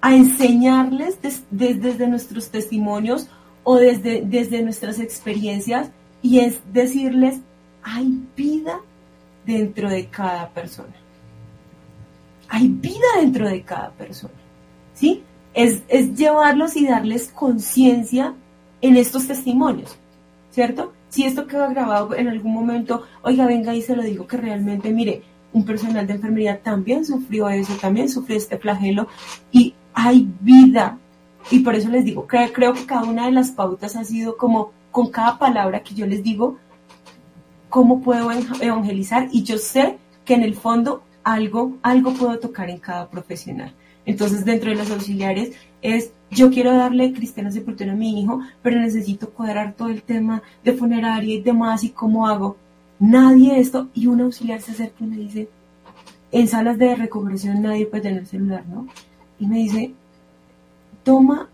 a enseñarles desde nuestros testimonios o desde, desde nuestras experiencias? Y es decirles, hay vida dentro de cada persona. Hay vida dentro de cada persona. ¿Sí? Es, es llevarlos y darles conciencia en estos testimonios, ¿cierto? Si esto queda grabado en algún momento, oiga, venga y se lo digo que realmente, mire, un personal de enfermería también sufrió eso, también sufrió este flagelo y hay vida. Y por eso les digo, creo, creo que cada una de las pautas ha sido como con cada palabra que yo les digo, cómo puedo evangelizar y yo sé que en el fondo algo, algo puedo tocar en cada profesional. Entonces, dentro de los auxiliares es, yo quiero darle cristiana sepultura a mi hijo, pero necesito cuadrar todo el tema de funeraria y demás, y cómo hago. Nadie esto, y un auxiliar se acerca y me dice, en salas de recuperación nadie puede tener celular, ¿no? Y me dice, toma,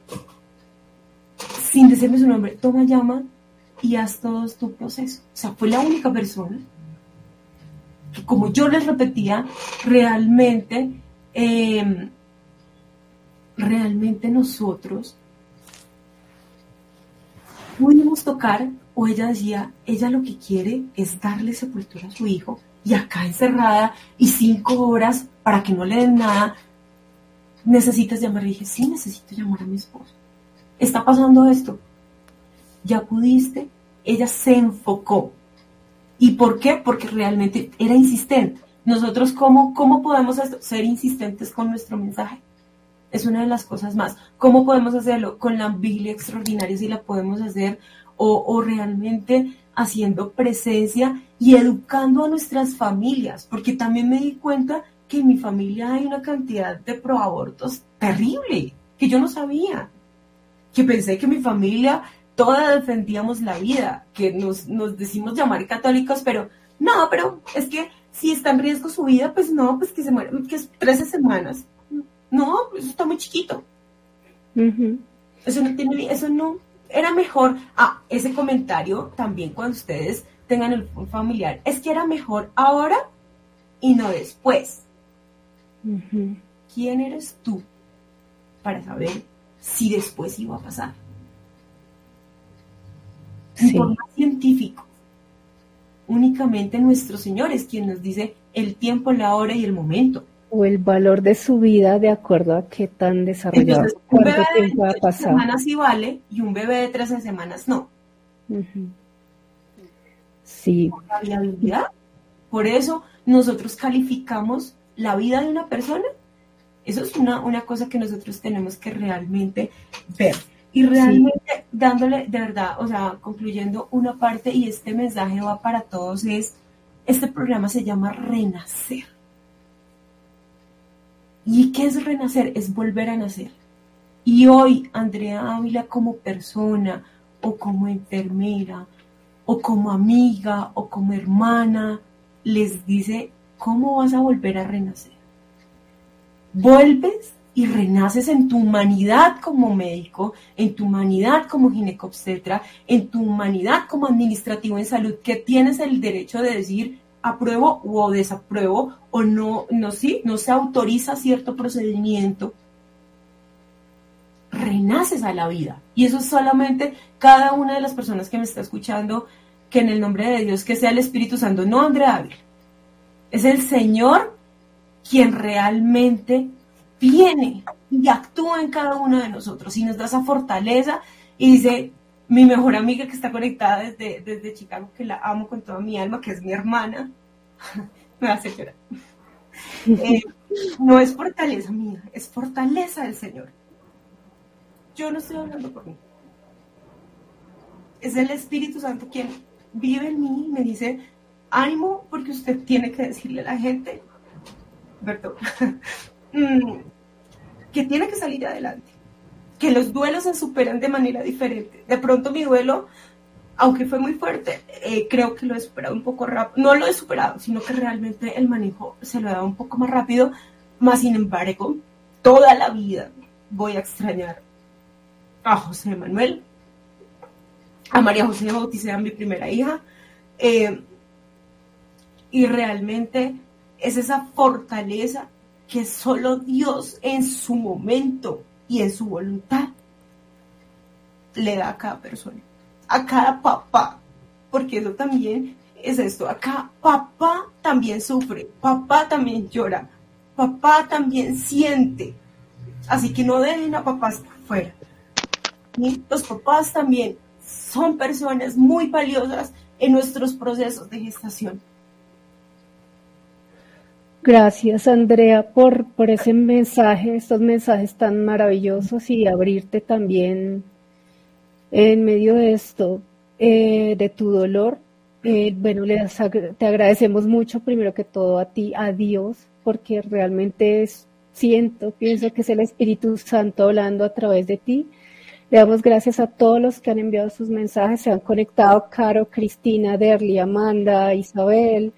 sin decirme su nombre, toma llama y haz todo tu proceso. O sea, fue la única persona que, como yo les repetía, realmente eh, realmente nosotros pudimos tocar, o ella decía, ella lo que quiere es darle sepultura a su hijo, y acá encerrada, y cinco horas para que no le den nada, necesitas llamar. Dije, sí, necesito llamar a mi esposo. Está pasando esto. Ya pudiste. Ella se enfocó. ¿Y por qué? Porque realmente era insistente. Nosotros, ¿cómo, cómo podemos ser insistentes con nuestro mensaje? Es una de las cosas más. ¿Cómo podemos hacerlo? Con la vigilia extraordinaria, si la podemos hacer, o, realmente haciendo presencia y educando a nuestras familias, porque también me di cuenta que en mi familia hay una cantidad de proabortos terrible, que yo no sabía, que pensé que mi familia toda defendíamos la vida, que nos, nos decimos llamar católicos, pero no, pero es que si está en riesgo su vida, pues no, pues que se muere, que es 13 semanas. No, eso está muy chiquito. Eso no tiene, eso no, era mejor. Ah, ese comentario también cuando ustedes tengan el familiar, es que era mejor ahora y no después. ¿Quién eres tú para saber si después iba a pasar? Sí. científico. Únicamente nuestro Señor es quien nos dice el tiempo, la hora y el momento o el valor de su vida de acuerdo a qué tan desarrollado, Entonces, un bebé tiempo de ha semanas sí vale y un bebé de 13 semanas no. Sí. Por eso nosotros calificamos la vida de una persona. Eso es una, una cosa que nosotros tenemos que realmente ver. Y realmente dándole, de verdad, o sea, concluyendo una parte y este mensaje va para todos es, este programa se llama Renacer ¿Y qué es renacer? Es volver a nacer. Y hoy Andrea Ávila como persona o como enfermera o como amiga o como hermana les dice ¿cómo vas a volver a renacer? Vuelves y renaces en tu humanidad como médico, en tu humanidad como ginecobstetra, en tu humanidad como administrativo en salud, que tienes el derecho de decir apruebo o desapruebo o no, no, sí, no se autoriza cierto procedimiento renaces a la vida. Y eso es solamente cada una de las personas que me está escuchando, que en el nombre de Dios, que sea el Espíritu Santo, no Andrea Ávila. Es el Señor quien realmente viene y actúa en cada uno de nosotros y nos da esa fortaleza y dice, mi mejor amiga que está conectada desde, desde Chicago, que la amo con toda mi alma, que es mi hermana, [laughs] me hace llorar. Eh, no es fortaleza mía, es fortaleza del Señor. Yo no estoy hablando por mí. Es el Espíritu Santo quien vive en mí y me dice, ánimo porque usted tiene que decirle a la gente, [laughs] mm, que tiene que salir adelante, que los duelos se superan de manera diferente. De pronto mi duelo, aunque fue muy fuerte, eh, creo que lo he superado un poco rápido. No lo he superado, sino que realmente el manejo se lo he dado un poco más rápido. Más sin embargo, toda la vida voy a extrañar a José Manuel, a María José bauticé a mi primera hija, eh, y realmente es esa fortaleza que solo Dios en su momento y en su voluntad le da a cada persona, a cada papá, porque eso también es esto, acá papá también sufre, papá también llora, papá también siente, así que no dejen a papás fuera. Los papás también son personas muy valiosas en nuestros procesos de gestación. Gracias, Andrea, por, por ese mensaje, estos mensajes tan maravillosos y abrirte también en medio de esto, eh, de tu dolor. Eh, bueno, te agradecemos mucho, primero que todo a ti, a Dios, porque realmente es, siento, pienso que es el Espíritu Santo hablando a través de ti le damos gracias a todos los que han enviado sus mensajes, se han conectado, Caro, Cristina, Derly, Amanda, Isabel,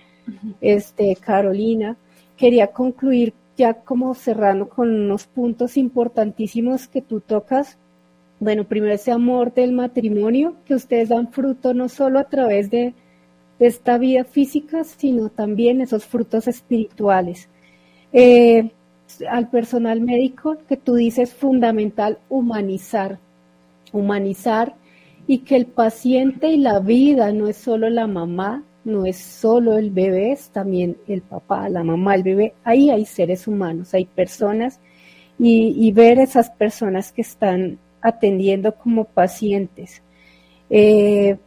este, Carolina. Quería concluir ya como cerrando con unos puntos importantísimos que tú tocas. Bueno, primero ese amor del matrimonio, que ustedes dan fruto no solo a través de, esta vida física, sino también esos frutos espirituales. Eh, al personal médico, que tú dices fundamental humanizar, humanizar y que el paciente y la vida no es solo la mamá, no es solo el bebé, es también el papá, la mamá, el bebé. Ahí hay seres humanos, hay personas y, ver esas personas que están atendiendo como pacientes. Eh,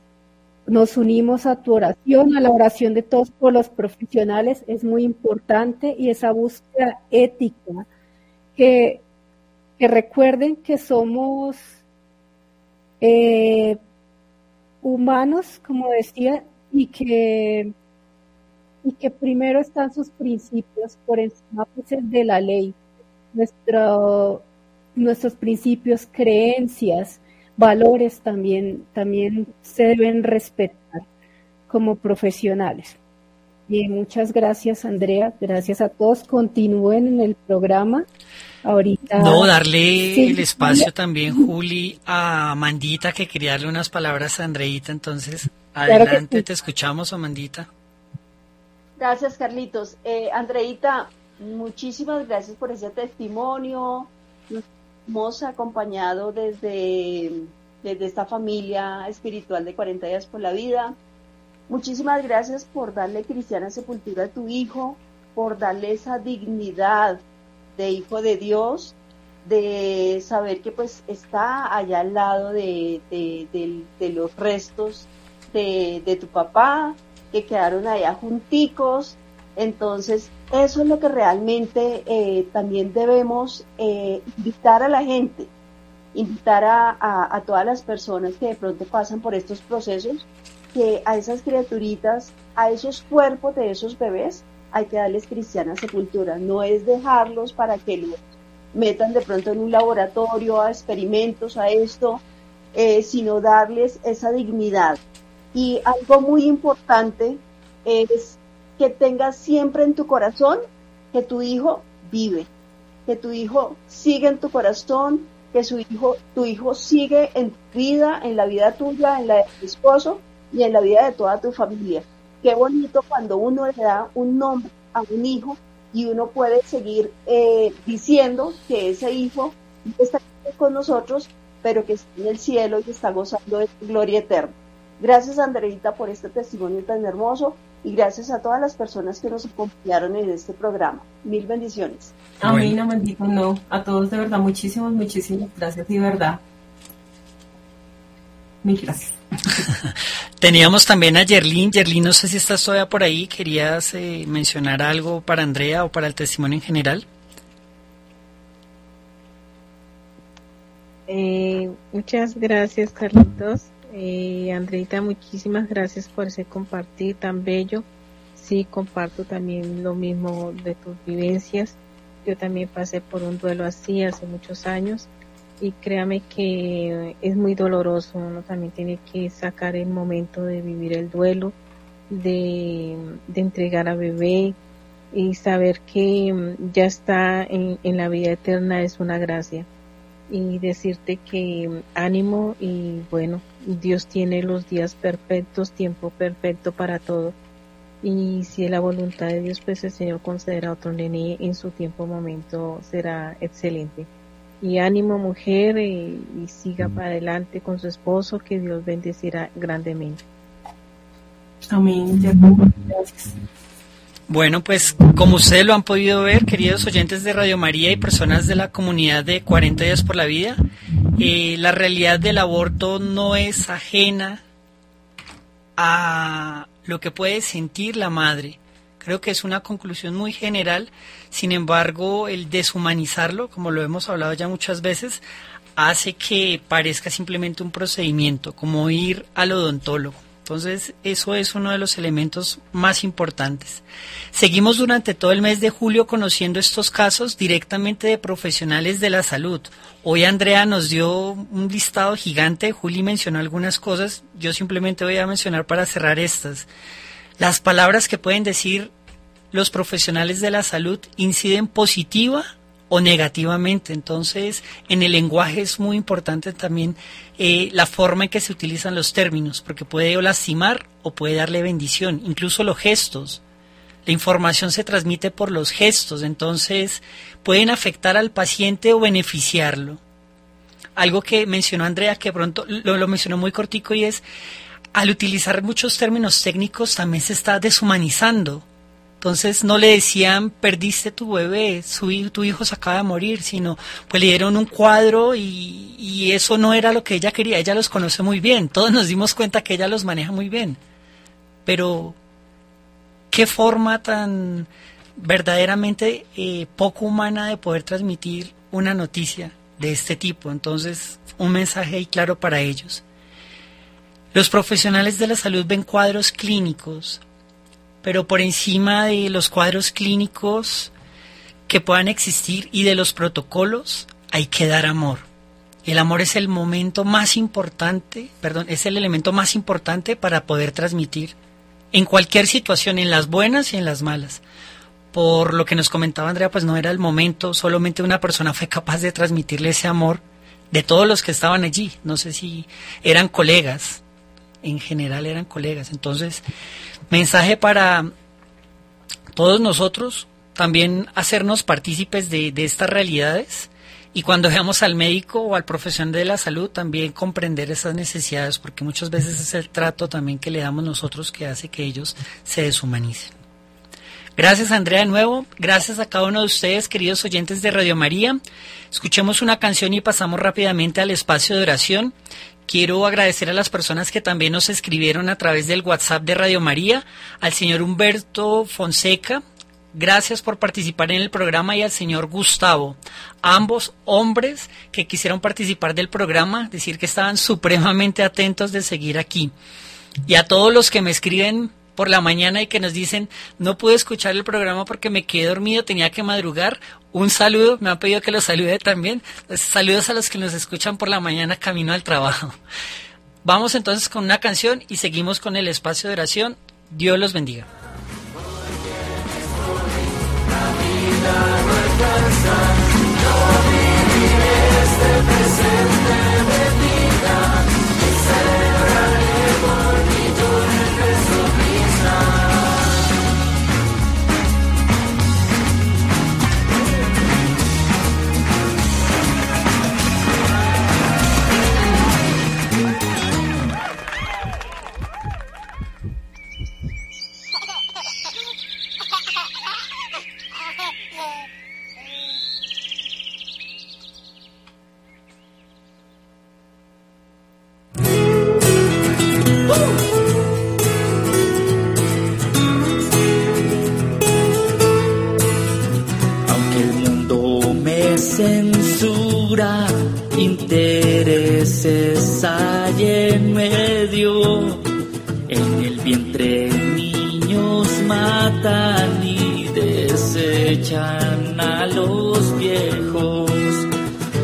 nos unimos a tu oración, a la oración de todos los profesionales, es muy importante y esa búsqueda ética, que, que recuerden que somos eh, humanos, como decía, y que, y que primero están sus principios por encima pues, de la ley, Nuestro, nuestros principios, creencias, valores también, también se deben respetar como profesionales. Bien, muchas gracias Andrea, gracias a todos. Continúen en el programa. Ahorita. No, darle el espacio también, Juli, a Mandita, que quería darle unas palabras a Andreita. Entonces, adelante, te escuchamos, Amandita. Gracias, Carlitos. Eh, Andreita, muchísimas gracias por ese testimonio. Nos hemos acompañado desde, desde esta familia espiritual de 40 días por la vida. Muchísimas gracias por darle cristiana sepultura a tu hijo, por darle esa dignidad de hijo de Dios, de saber que pues está allá al lado de, los restos de, tu papá, que quedaron allá junticos. Entonces, eso es lo que realmente eh, también debemos eh, invitar a la gente, invitar a, a, todas las personas que de pronto pasan por estos procesos, que a esas criaturitas, a esos cuerpos de esos bebés, hay que darles cristiana sepultura, no es dejarlos para que los metan de pronto en un laboratorio a experimentos, a esto, eh, sino darles esa dignidad. Y algo muy importante es que tengas siempre en tu corazón que tu hijo vive, que tu hijo sigue en tu corazón, que su hijo, tu hijo sigue en tu vida, en la vida tuya, en la de tu esposo y en la vida de toda tu familia. Qué bonito cuando uno le da un nombre a un hijo y uno puede seguir eh, diciendo que ese hijo está con nosotros, pero que está en el cielo y está gozando de gloria eterna. Gracias, Andreita, por este testimonio tan hermoso y gracias a todas las personas que nos acompañaron en este programa. Mil bendiciones. Amén, no bendito, no. A todos de verdad, muchísimas, muchísimas gracias y verdad. Mil gracias. [laughs] Teníamos también a Yerlin. Yerlin, no sé si estás todavía por ahí. ¿Querías eh, mencionar algo para Andrea o para el testimonio en general? Eh, muchas gracias, Carlitos. Eh, Andreita, muchísimas gracias por ese compartir tan bello. Sí, comparto también lo mismo de tus vivencias. Yo también pasé por un duelo así hace muchos años y créame que es muy doloroso. Uno también tiene que sacar el momento de vivir el duelo, de, entregar a bebé y saber que ya está en la vida eterna es una gracia y decirte que ánimo y bueno, Dios tiene los días perfectos, tiempo perfecto para todo. Y si es la voluntad de Dios, pues el Señor concederá otro nene en su tiempo momento, será excelente. Y ánimo mujer y, y siga para adelante con su esposo, que Dios bendecirá grandemente. Amén. Gracias. Bueno, pues como ustedes lo han podido ver, queridos oyentes de Radio María y personas de la comunidad de 40 días por la vida, eh, la realidad del aborto no es ajena a lo que puede sentir la madre. Creo que es una conclusión muy general, sin embargo, el deshumanizarlo, como lo hemos hablado ya muchas veces, hace que parezca simplemente un procedimiento, como ir al odontólogo. Entonces, eso es uno de los elementos más importantes. Seguimos durante todo el mes de julio conociendo estos casos directamente de profesionales de la salud. Hoy Andrea nos dio un listado gigante, Juli mencionó algunas cosas, yo simplemente voy a mencionar para cerrar estas. Las palabras que pueden decir los profesionales de la salud inciden positiva o negativamente. Entonces, en el lenguaje es muy importante también eh, la forma en que se utilizan los términos, porque puede lastimar o puede darle bendición, incluso los gestos. La información se transmite por los gestos, entonces pueden afectar al paciente o beneficiarlo. Algo que mencionó Andrea, que pronto lo, lo mencionó muy cortico, y es, al utilizar muchos términos técnicos también se está deshumanizando entonces no le decían, perdiste tu bebé, su, tu hijo se acaba de morir, sino pues le dieron un cuadro y, eso no era lo que ella quería. Ella los conoce muy bien, todos nos dimos cuenta que ella los maneja muy bien. Pero, ¿qué forma tan verdaderamente eh, poco humana de poder transmitir una noticia de este tipo? Entonces, un mensaje ahí claro para ellos. Los profesionales de la salud ven cuadros clínicos, pero por encima de los cuadros clínicos que puedan existir y de los protocolos, hay que dar amor. El amor es el momento más importante, perdón, es el elemento más importante para poder transmitir en cualquier situación, en las buenas y en las malas. Por lo que nos comentaba Andrea, pues no era el momento, solamente una persona fue capaz de transmitirle ese amor de todos los que estaban allí. No sé si eran colegas, en general eran colegas. Entonces, mensaje para todos nosotros, también hacernos partícipes de, estas realidades y cuando veamos al médico o al profesional de la salud también comprender esas necesidades porque muchas veces es el trato también que le damos nosotros que hace que ellos se deshumanicen. Gracias Andrea de nuevo, gracias a cada uno de ustedes queridos oyentes de Radio María. Escuchemos una canción y pasamos rápidamente al espacio de oración. Quiero agradecer a las personas que también nos escribieron a través del WhatsApp de Radio María, al señor Humberto Fonseca, gracias por participar en el programa y al señor Gustavo, ambos hombres que quisieron participar del programa, decir que estaban supremamente atentos de seguir aquí. Y a todos los que me escriben por la mañana y que nos dicen, no pude escuchar el programa porque me quedé dormido, tenía que madrugar. Un saludo, me han pedido que los salude también. Saludos a los que nos escuchan por la mañana camino al trabajo. Vamos entonces con una canción y seguimos con el espacio de oración. Dios los bendiga. Censura, intereses hay en medio. En el vientre niños matan y desechan a los viejos.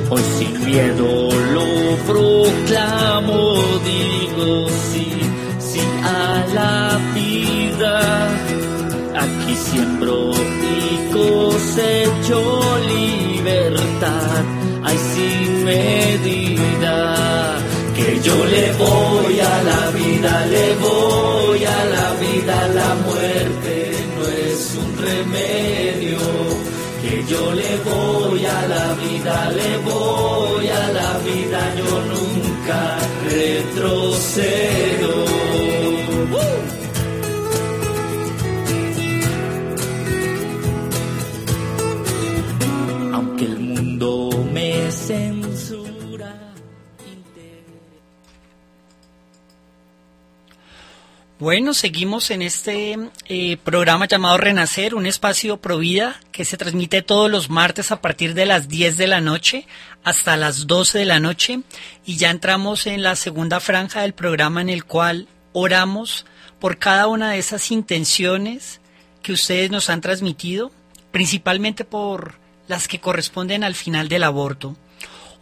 Hoy sin miedo lo proclamo, digo sí, sí a la vida. Aquí siembro y cosecho libertad, hay sin medida. Que yo le voy a la vida, le voy a la vida, la muerte no es un remedio. Que yo le voy a la vida, le voy a la vida, yo nunca retrocedo. Bueno, seguimos en este eh, programa llamado Renacer, un espacio pro vida que se transmite todos los martes a partir de las 10 de la noche hasta las 12 de la noche y ya entramos en la segunda franja del programa en el cual oramos por cada una de esas intenciones que ustedes nos han transmitido, principalmente por las que corresponden al final del aborto.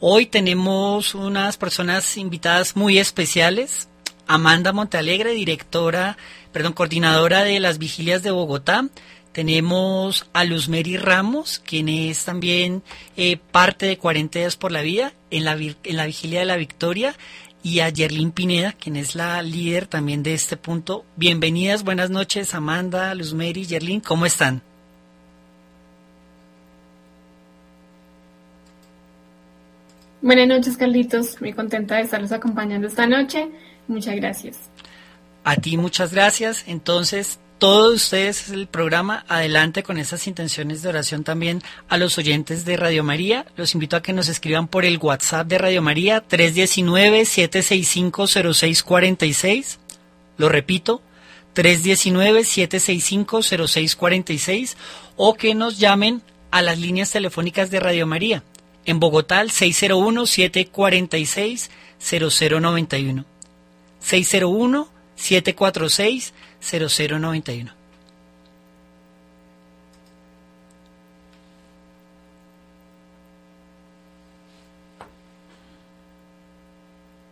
Hoy tenemos unas personas invitadas muy especiales. Amanda Montealegre, directora, perdón, coordinadora de las vigilias de Bogotá. Tenemos a Luz Mary Ramos, quien es también eh, parte de 40 días por la vida en la, en la vigilia de la Victoria. Y a Yerlin Pineda, quien es la líder también de este punto. Bienvenidas, buenas noches, Amanda, Luz Mary, Yerlin, ¿cómo están? Buenas noches, Carlitos. Muy contenta de estarlos acompañando esta noche. Muchas gracias. A ti muchas gracias. Entonces, todos ustedes el programa, adelante con esas intenciones de oración también a los oyentes de Radio María. Los invito a que nos escriban por el WhatsApp de Radio María 319-765-0646. Lo repito, 319-765-0646 o que nos llamen a las líneas telefónicas de Radio María. En Bogotá, el 601-746-0091. 601-746-0091.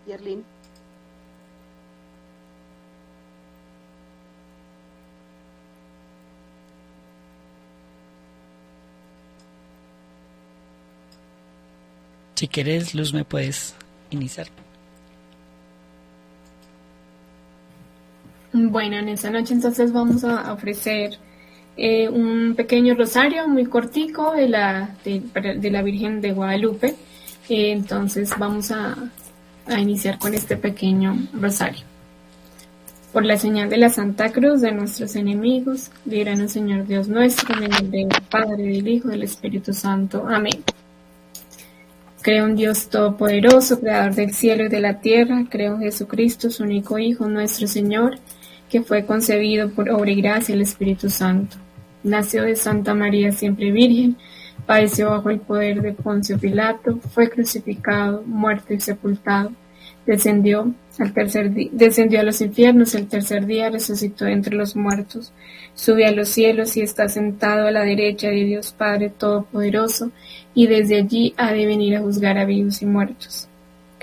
Yerlin. Si quieres, Luz, me puedes iniciar. Bueno, en esta noche entonces vamos a ofrecer eh, un pequeño rosario muy cortico de la, de, la Virgen de Guadalupe. Eh, entonces vamos a, a iniciar con este pequeño rosario. Por la señal de la Santa Cruz de nuestros enemigos, líbranos Señor Dios nuestro, en el nombre del Padre, del Hijo, del Espíritu Santo. Amén. Creo en Dios Todopoderoso, Creador del cielo y de la tierra. Creo en Jesucristo, su único Hijo, nuestro Señor, que fue concebido por obra y gracia del Espíritu Santo. Nació de Santa María siempre Virgen, padeció bajo el poder de Poncio Pilato, fue crucificado, muerto y sepultado. Descendió, al tercer descendió a los infiernos, el tercer día resucitó entre los muertos, subió a los cielos y está sentado a la derecha de Dios Padre Todopoderoso, y desde allí ha de venir a juzgar a vivos y muertos.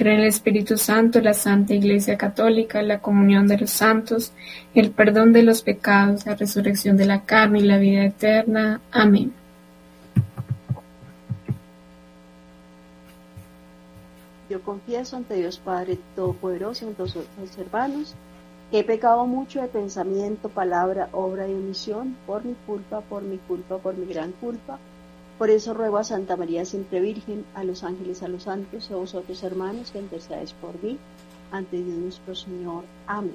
Creo en el Espíritu Santo, la Santa Iglesia Católica, la comunión de los santos, el perdón de los pecados, la resurrección de la carne y la vida eterna. Amén. Yo confieso ante Dios Padre Todopoderoso y ante los hermanos que he pecado mucho de pensamiento, palabra, obra y omisión, por mi culpa, por mi culpa, por mi gran culpa. Por eso ruego a Santa María siempre Virgen, a los ángeles, a los santos, a vosotros hermanos, que intercedáis por mí, ante Dios nuestro Señor. Amén.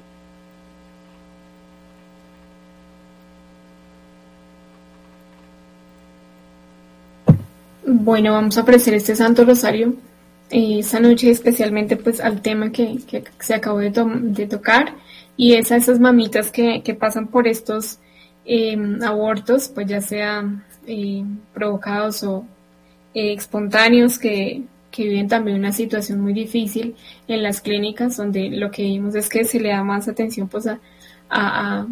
Bueno, vamos a ofrecer este Santo Rosario eh, esta noche especialmente pues al tema que, se acabó de, to de, tocar y es a esas mamitas que, pasan por estos eh, abortos, pues ya sea eh, provocados o eh, espontáneos que, viven también una situación muy difícil en las clínicas, donde lo que vimos es que se le da más atención pues a, a,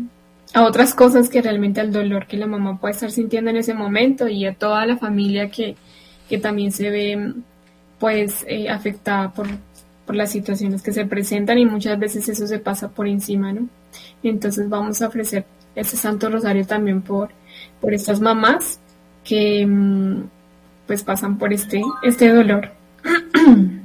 otras cosas que realmente al dolor que la mamá puede estar sintiendo en ese momento y a toda la familia que, que también se ve pues eh, afectada por, por las situaciones que se presentan y muchas veces eso se pasa por encima, ¿no? Entonces vamos a ofrecer ese Santo Rosario también por, por estas mamás que mm, pues pasan por este, este dolor. [clears throat]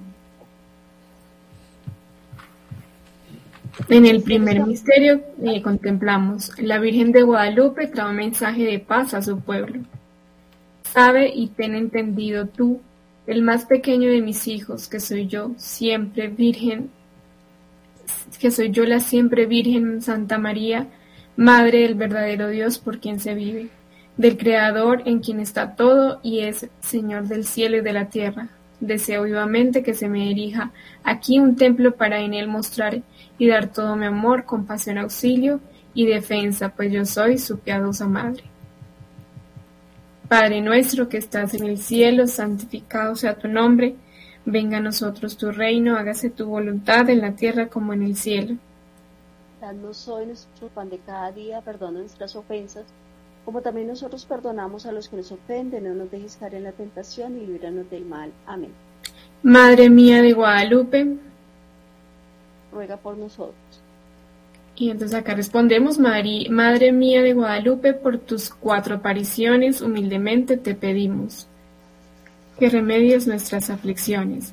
En el primer misterio eh, contemplamos, la Virgen de Guadalupe trae un mensaje de paz a su pueblo. Sabe y ten entendido tú, el más pequeño de mis hijos, que soy yo, siempre Virgen, que soy yo la siempre Virgen Santa María, Madre del verdadero Dios por quien se vive, del Creador en quien está todo y es Señor del cielo y de la tierra. Deseo vivamente que se me erija aquí un templo para en él mostrar y dar todo mi amor, compasión, auxilio y defensa, pues yo soy su piadosa madre. Padre nuestro que estás en el cielo, santificado sea tu nombre, venga a nosotros tu reino, hágase tu voluntad en la tierra como en el cielo. Danos hoy nuestro pan de cada día, perdona nuestras ofensas, como también nosotros perdonamos a los que nos ofenden, no nos dejes caer en la tentación y líbranos del mal. Amén. Madre mía de Guadalupe, ruega por nosotros. Y entonces acá respondemos, Madre mía de Guadalupe, por tus cuatro apariciones, humildemente te pedimos que remedies nuestras aflicciones.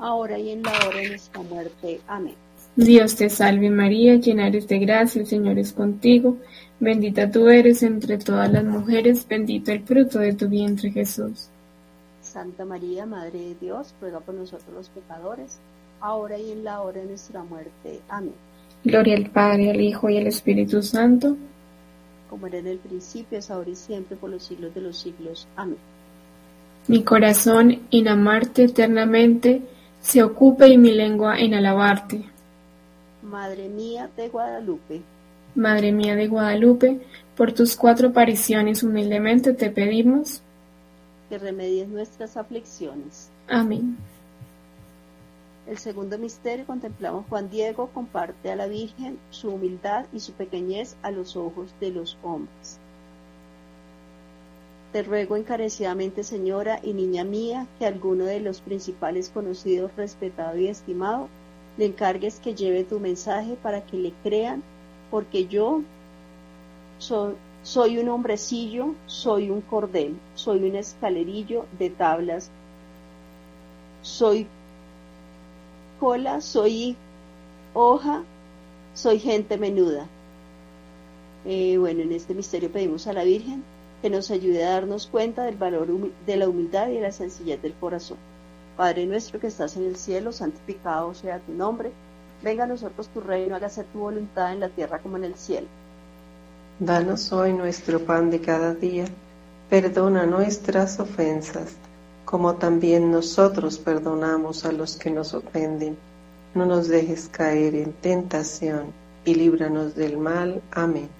ahora y en la hora de nuestra muerte. Amén. Dios te salve María, llena eres de gracia, el Señor es contigo, bendita tú eres entre todas las mujeres, bendito el fruto de tu vientre Jesús. Santa María, Madre de Dios, ruega por nosotros los pecadores, ahora y en la hora de nuestra muerte. Amén. Gloria al Padre, al Hijo y al Espíritu Santo, como era en el principio, es ahora y siempre, por los siglos de los siglos. Amén. Mi corazón en amarte eternamente, se ocupe y mi lengua en alabarte. Madre mía de Guadalupe. Madre mía de Guadalupe, por tus cuatro apariciones humildemente te pedimos que remedies nuestras aflicciones. Amén. El segundo misterio contemplamos Juan Diego comparte a la Virgen su humildad y su pequeñez a los ojos de los hombres. Te ruego encarecidamente, señora y niña mía, que alguno de los principales conocidos, respetado y estimado, le encargues que lleve tu mensaje para que le crean, porque yo soy un hombrecillo, soy un cordel, soy un escalerillo de tablas, soy cola, soy hoja, soy gente menuda. Eh, bueno, en este misterio pedimos a la Virgen que nos ayude a darnos cuenta del valor de la humildad y de la sencillez del corazón. Padre nuestro que estás en el cielo, santificado sea tu nombre. Venga a nosotros tu reino, hágase tu voluntad en la tierra como en el cielo. Danos hoy nuestro pan de cada día. Perdona nuestras ofensas, como también nosotros perdonamos a los que nos ofenden. No nos dejes caer en tentación y líbranos del mal. Amén.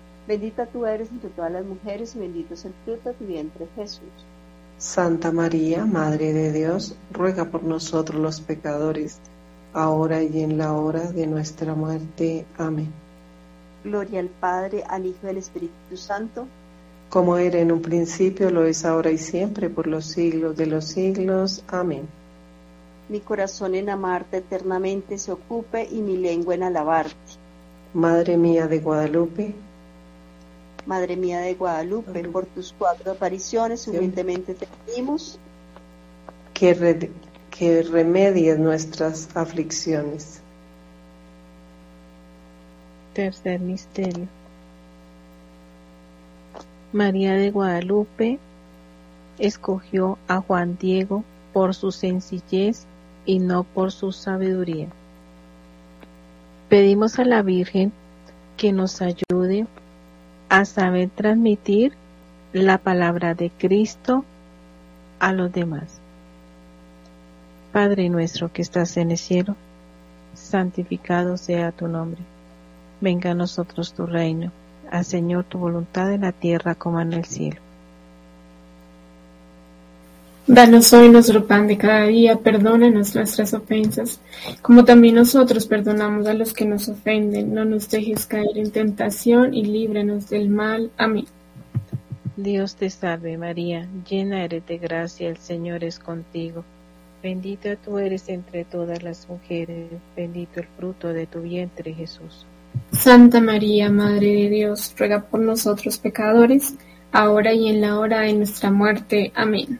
Bendita tú eres entre todas las mujeres y bendito es el fruto de tu vientre Jesús. Santa María, Madre de Dios, ruega por nosotros los pecadores, ahora y en la hora de nuestra muerte. Amén. Gloria al Padre, al Hijo y al Espíritu Santo. Como era en un principio, lo es ahora y siempre, por los siglos de los siglos. Amén. Mi corazón en amarte eternamente se ocupe y mi lengua en alabarte. Madre mía de Guadalupe, Madre mía de Guadalupe, por tus cuatro apariciones humildemente te pedimos que, re- que remedies nuestras aflicciones. Tercer misterio. María de Guadalupe escogió a Juan Diego por su sencillez y no por su sabiduría. Pedimos a la Virgen que nos ayude a saber transmitir la palabra de Cristo a los demás. Padre nuestro que estás en el cielo, santificado sea tu nombre. Venga a nosotros tu reino. Haz Señor tu voluntad en la tierra como en el cielo. Danos hoy nuestro pan de cada día, perdónanos nuestras ofensas, como también nosotros perdonamos a los que nos ofenden. No nos dejes caer en tentación y líbranos del mal. Amén. Dios te salve María, llena eres de gracia, el Señor es contigo. Bendita tú eres entre todas las mujeres, bendito el fruto de tu vientre Jesús. Santa María, Madre de Dios, ruega por nosotros pecadores, ahora y en la hora de nuestra muerte. Amén.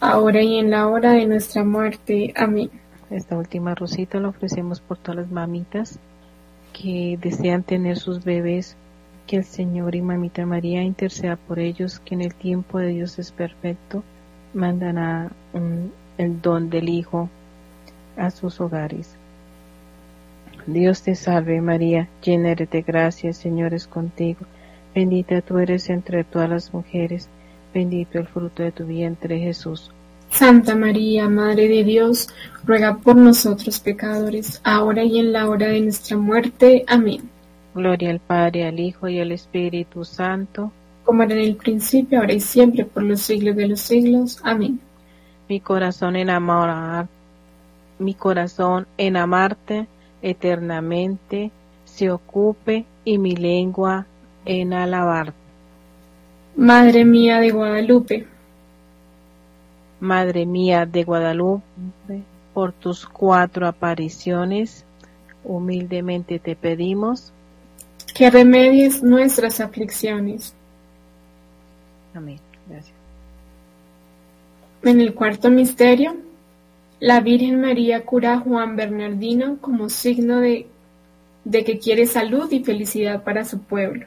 ahora y en la hora de nuestra muerte. Amén. Esta última rosita la ofrecemos por todas las mamitas que desean tener sus bebés, que el Señor y Mamita María interceda por ellos, que en el tiempo de Dios es perfecto, mandan a el don del Hijo a sus hogares. Dios te salve María, llena eres de gracia, el Señor es contigo, bendita tú eres entre todas las mujeres, bendito el fruto de tu vientre Jesús. Santa María, Madre de Dios, ruega por nosotros pecadores, ahora y en la hora de nuestra muerte. Amén. Gloria al Padre, al Hijo y al Espíritu Santo, como era en el principio, ahora y siempre, por los siglos de los siglos. Amén. Mi corazón enamora, mi corazón en amarte eternamente se ocupe y mi lengua en alabarte. Madre mía de Guadalupe, Madre mía de Guadalupe, por tus cuatro apariciones, humildemente te pedimos que remedies nuestras aflicciones. Amén. Gracias. En el cuarto misterio, la Virgen María cura a Juan Bernardino como signo de, de que quiere salud y felicidad para su pueblo.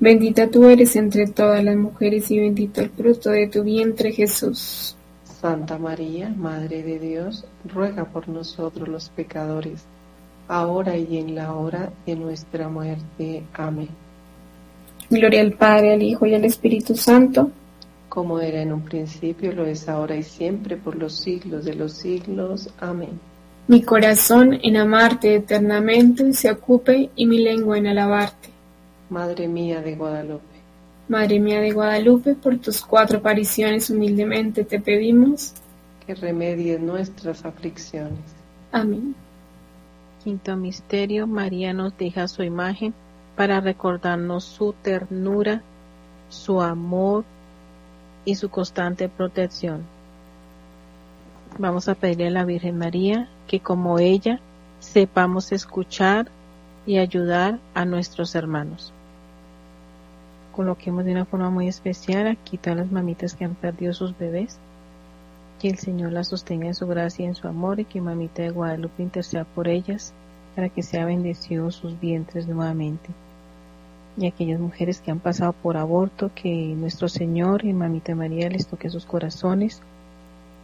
Bendita tú eres entre todas las mujeres y bendito el fruto de tu vientre Jesús. Santa María, Madre de Dios, ruega por nosotros los pecadores, ahora y en la hora de nuestra muerte. Amén. Gloria al Padre, al Hijo y al Espíritu Santo. Como era en un principio, lo es ahora y siempre, por los siglos de los siglos. Amén. Mi corazón en amarte eternamente se ocupe y mi lengua en alabarte. Madre mía de Guadalupe. Madre mía de Guadalupe, por tus cuatro apariciones humildemente te pedimos que remedies nuestras aflicciones. Amén. Quinto misterio, María nos deja su imagen para recordarnos su ternura, su amor y su constante protección. Vamos a pedirle a la Virgen María que como ella sepamos escuchar y ayudar a nuestros hermanos coloquemos de una forma muy especial aquí todas las mamitas que han perdido sus bebés. Que el Señor las sostenga en su gracia y en su amor y que mamita de Guadalupe interceda por ellas para que sea bendecido sus vientres nuevamente. Y aquellas mujeres que han pasado por aborto, que nuestro Señor y mamita María les toque sus corazones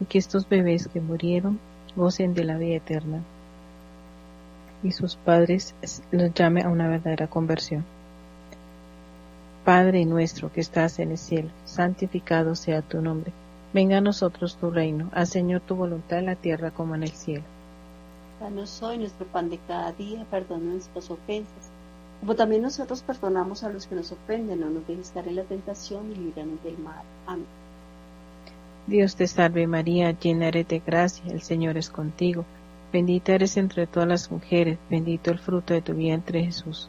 y que estos bebés que murieron gocen de la vida eterna y sus padres los llame a una verdadera conversión. Padre nuestro que estás en el cielo, santificado sea tu nombre. Venga a nosotros tu reino, haz Señor tu voluntad en la tierra como en el cielo. Danos hoy nuestro pan de cada día, perdona nuestras ofensas, como también nosotros perdonamos a los que nos ofenden, no nos dejes caer en la tentación y líbranos del mal. Amén. Dios te salve María, llena eres de gracia, el Señor es contigo. Bendita eres entre todas las mujeres, bendito el fruto de tu vientre Jesús.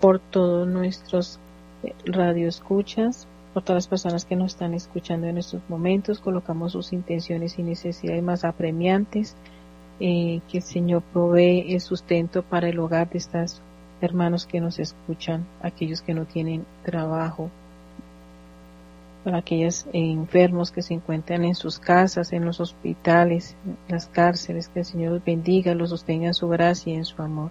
por todos nuestros eh, radioescuchas, por todas las personas que nos están escuchando en estos momentos. Colocamos sus intenciones y necesidades más apremiantes. Eh, que el Señor provee el sustento para el hogar de estos hermanos que nos escuchan, aquellos que no tienen trabajo, para aquellos enfermos que se encuentran en sus casas, en los hospitales, en las cárceles, que el Señor los bendiga, los sostenga en su gracia y en su amor.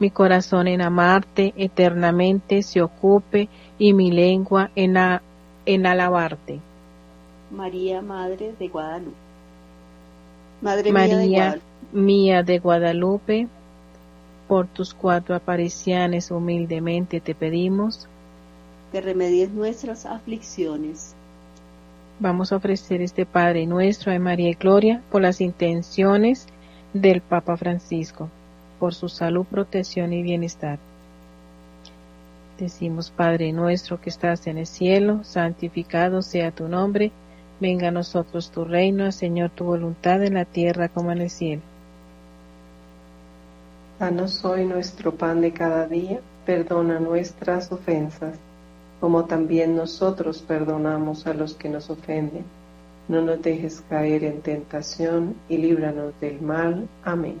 Mi corazón en amarte eternamente se ocupe y mi lengua en, en alabarte. María, Madre de Guadalupe. Madre María mía de Guadalupe. mía de Guadalupe, por tus cuatro apariciones humildemente te pedimos. Que remedies nuestras aflicciones Vamos a ofrecer este Padre nuestro de María y Gloria por las intenciones del Papa Francisco, por su salud, protección y bienestar. Decimos, Padre nuestro que estás en el cielo, santificado sea tu nombre, venga a nosotros tu reino, Señor tu voluntad en la tierra como en el cielo. Danos hoy nuestro pan de cada día, perdona nuestras ofensas como también nosotros perdonamos a los que nos ofenden. No nos dejes caer en tentación y líbranos del mal. Amén.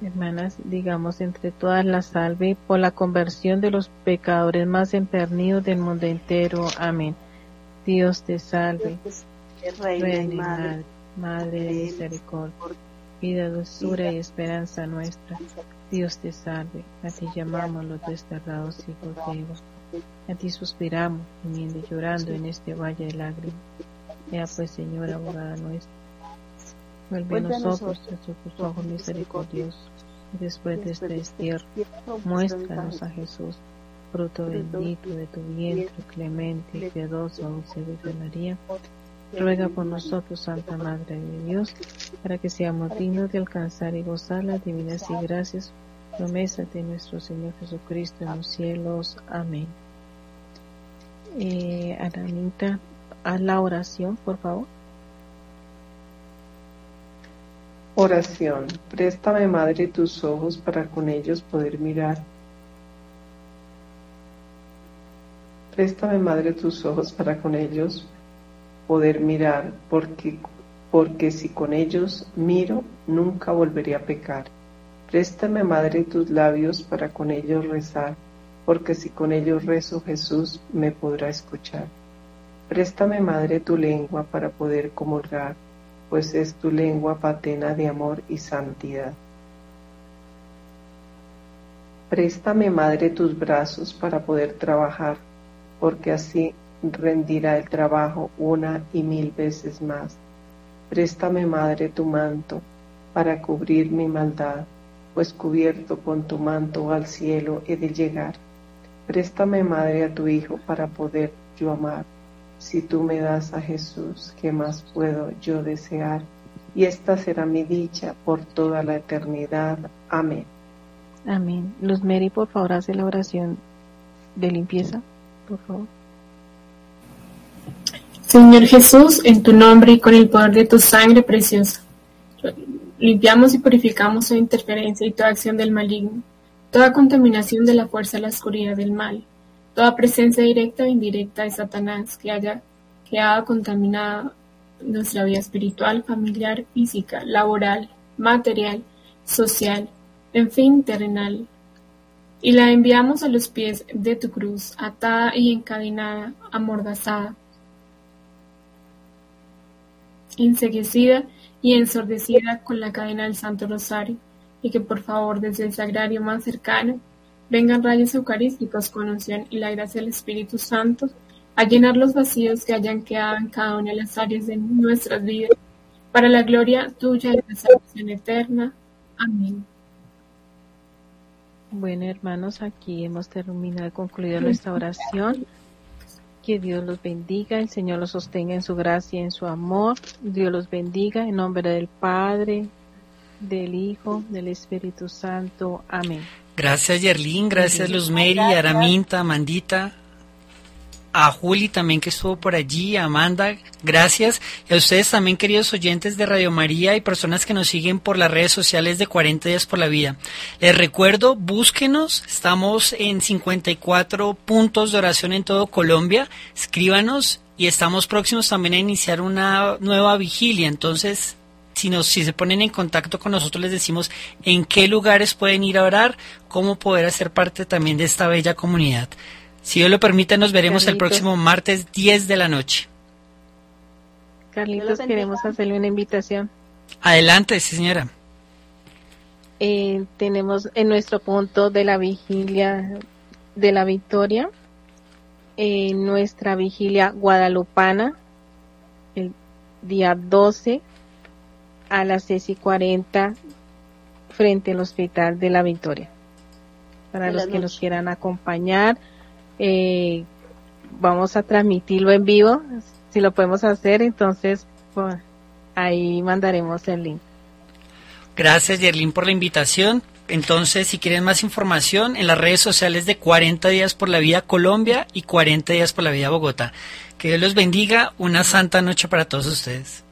Hermanas, digamos entre todas la salve por la conversión de los pecadores más empernidos del mundo entero. Amén. Dios te salve, Reina, y Madre, Madre de misericordia, vida, dulzura y esperanza nuestra. Dios te salve, a ti llamamos los desterrados hijos de Eva. A ti suspiramos, gimiendo y llorando en este valle de lágrimas. Ya pues, Señora, abogada nuestra, vuelve a nosotros tus ojos misericordiosos. Después de este destierro, muéstranos a Jesús, fruto bendito de tu vientre, clemente y piadoso, dulce Virgen María. Ruega por nosotros, Santa Madre de Dios, para que seamos dignos de alcanzar y gozar las divinas y gracias promesa de nuestro Señor Jesucristo en los cielos. Amén. Eh, Anita, haz la oración, por favor. Oración. Préstame, Madre, tus ojos para con ellos poder mirar. Préstame, Madre, tus ojos para con ellos poder mirar, porque, porque si con ellos miro, nunca volveré a pecar. Préstame, Madre, tus labios para con ellos rezar, porque si con ellos rezo Jesús me podrá escuchar. Préstame, Madre, tu lengua para poder comulgar, pues es tu lengua patena de amor y santidad. Préstame, Madre, tus brazos para poder trabajar, porque así rendirá el trabajo una y mil veces más. Préstame, Madre, tu manto para cubrir mi maldad, pues cubierto con tu manto al cielo he de llegar. Préstame, Madre, a tu Hijo para poder yo amar. Si tú me das a Jesús, ¿qué más puedo yo desear? Y esta será mi dicha por toda la eternidad. Amén. Amén. Luz Mary, por favor, hace la oración de limpieza, por favor. Señor Jesús, en tu nombre y con el poder de tu sangre preciosa, limpiamos y purificamos toda interferencia y toda acción del maligno, toda contaminación de la fuerza de la oscuridad del mal, toda presencia directa o indirecta de Satanás que haya quedado contaminada nuestra vida espiritual, familiar, física, laboral, material, social, en fin, terrenal, y la enviamos a los pies de tu cruz, atada y encadenada, amordazada, enseguecida y ensordecida con la cadena del Santo Rosario, y que por favor desde el sagrario más cercano vengan rayos eucarísticos con unción y la gracia del Espíritu Santo a llenar los vacíos que hayan quedado en cada una de las áreas de nuestras vidas, para la gloria tuya y la salvación eterna. Amén. Bueno, hermanos, aquí hemos terminado, concluido nuestra oración. Que Dios los bendiga, el Señor los sostenga en su gracia y en su amor. Dios los bendiga en nombre del Padre, del Hijo, del Espíritu Santo. Amén. Gracias, Yerlin. Gracias, Luz Mary, Araminta, Mandita a Juli también que estuvo por allí, a Amanda, gracias. Y a ustedes también, queridos oyentes de Radio María y personas que nos siguen por las redes sociales de 40 días por la vida. Les recuerdo, búsquenos, estamos en 54 puntos de oración en todo Colombia, escríbanos y estamos próximos también a iniciar una nueva vigilia. Entonces, si, nos, si se ponen en contacto con nosotros, les decimos en qué lugares pueden ir a orar, cómo poder hacer parte también de esta bella comunidad. Si Dios lo permite, nos veremos el próximo martes 10 de la noche. Carlitos, queremos hacerle una invitación. Adelante, señora. Eh, tenemos en nuestro punto de la vigilia de la victoria, en nuestra vigilia guadalupana, el día 12 a las 6 y 40 frente al Hospital de la Victoria. Para los que nos quieran acompañar, eh, vamos a transmitirlo en vivo, si lo podemos hacer, entonces pues, ahí mandaremos el link. Gracias, Yerlin, por la invitación. Entonces, si quieren más información, en las redes sociales de 40 días por la vida Colombia y 40 días por la vida Bogotá. Que Dios los bendiga. Una santa noche para todos ustedes.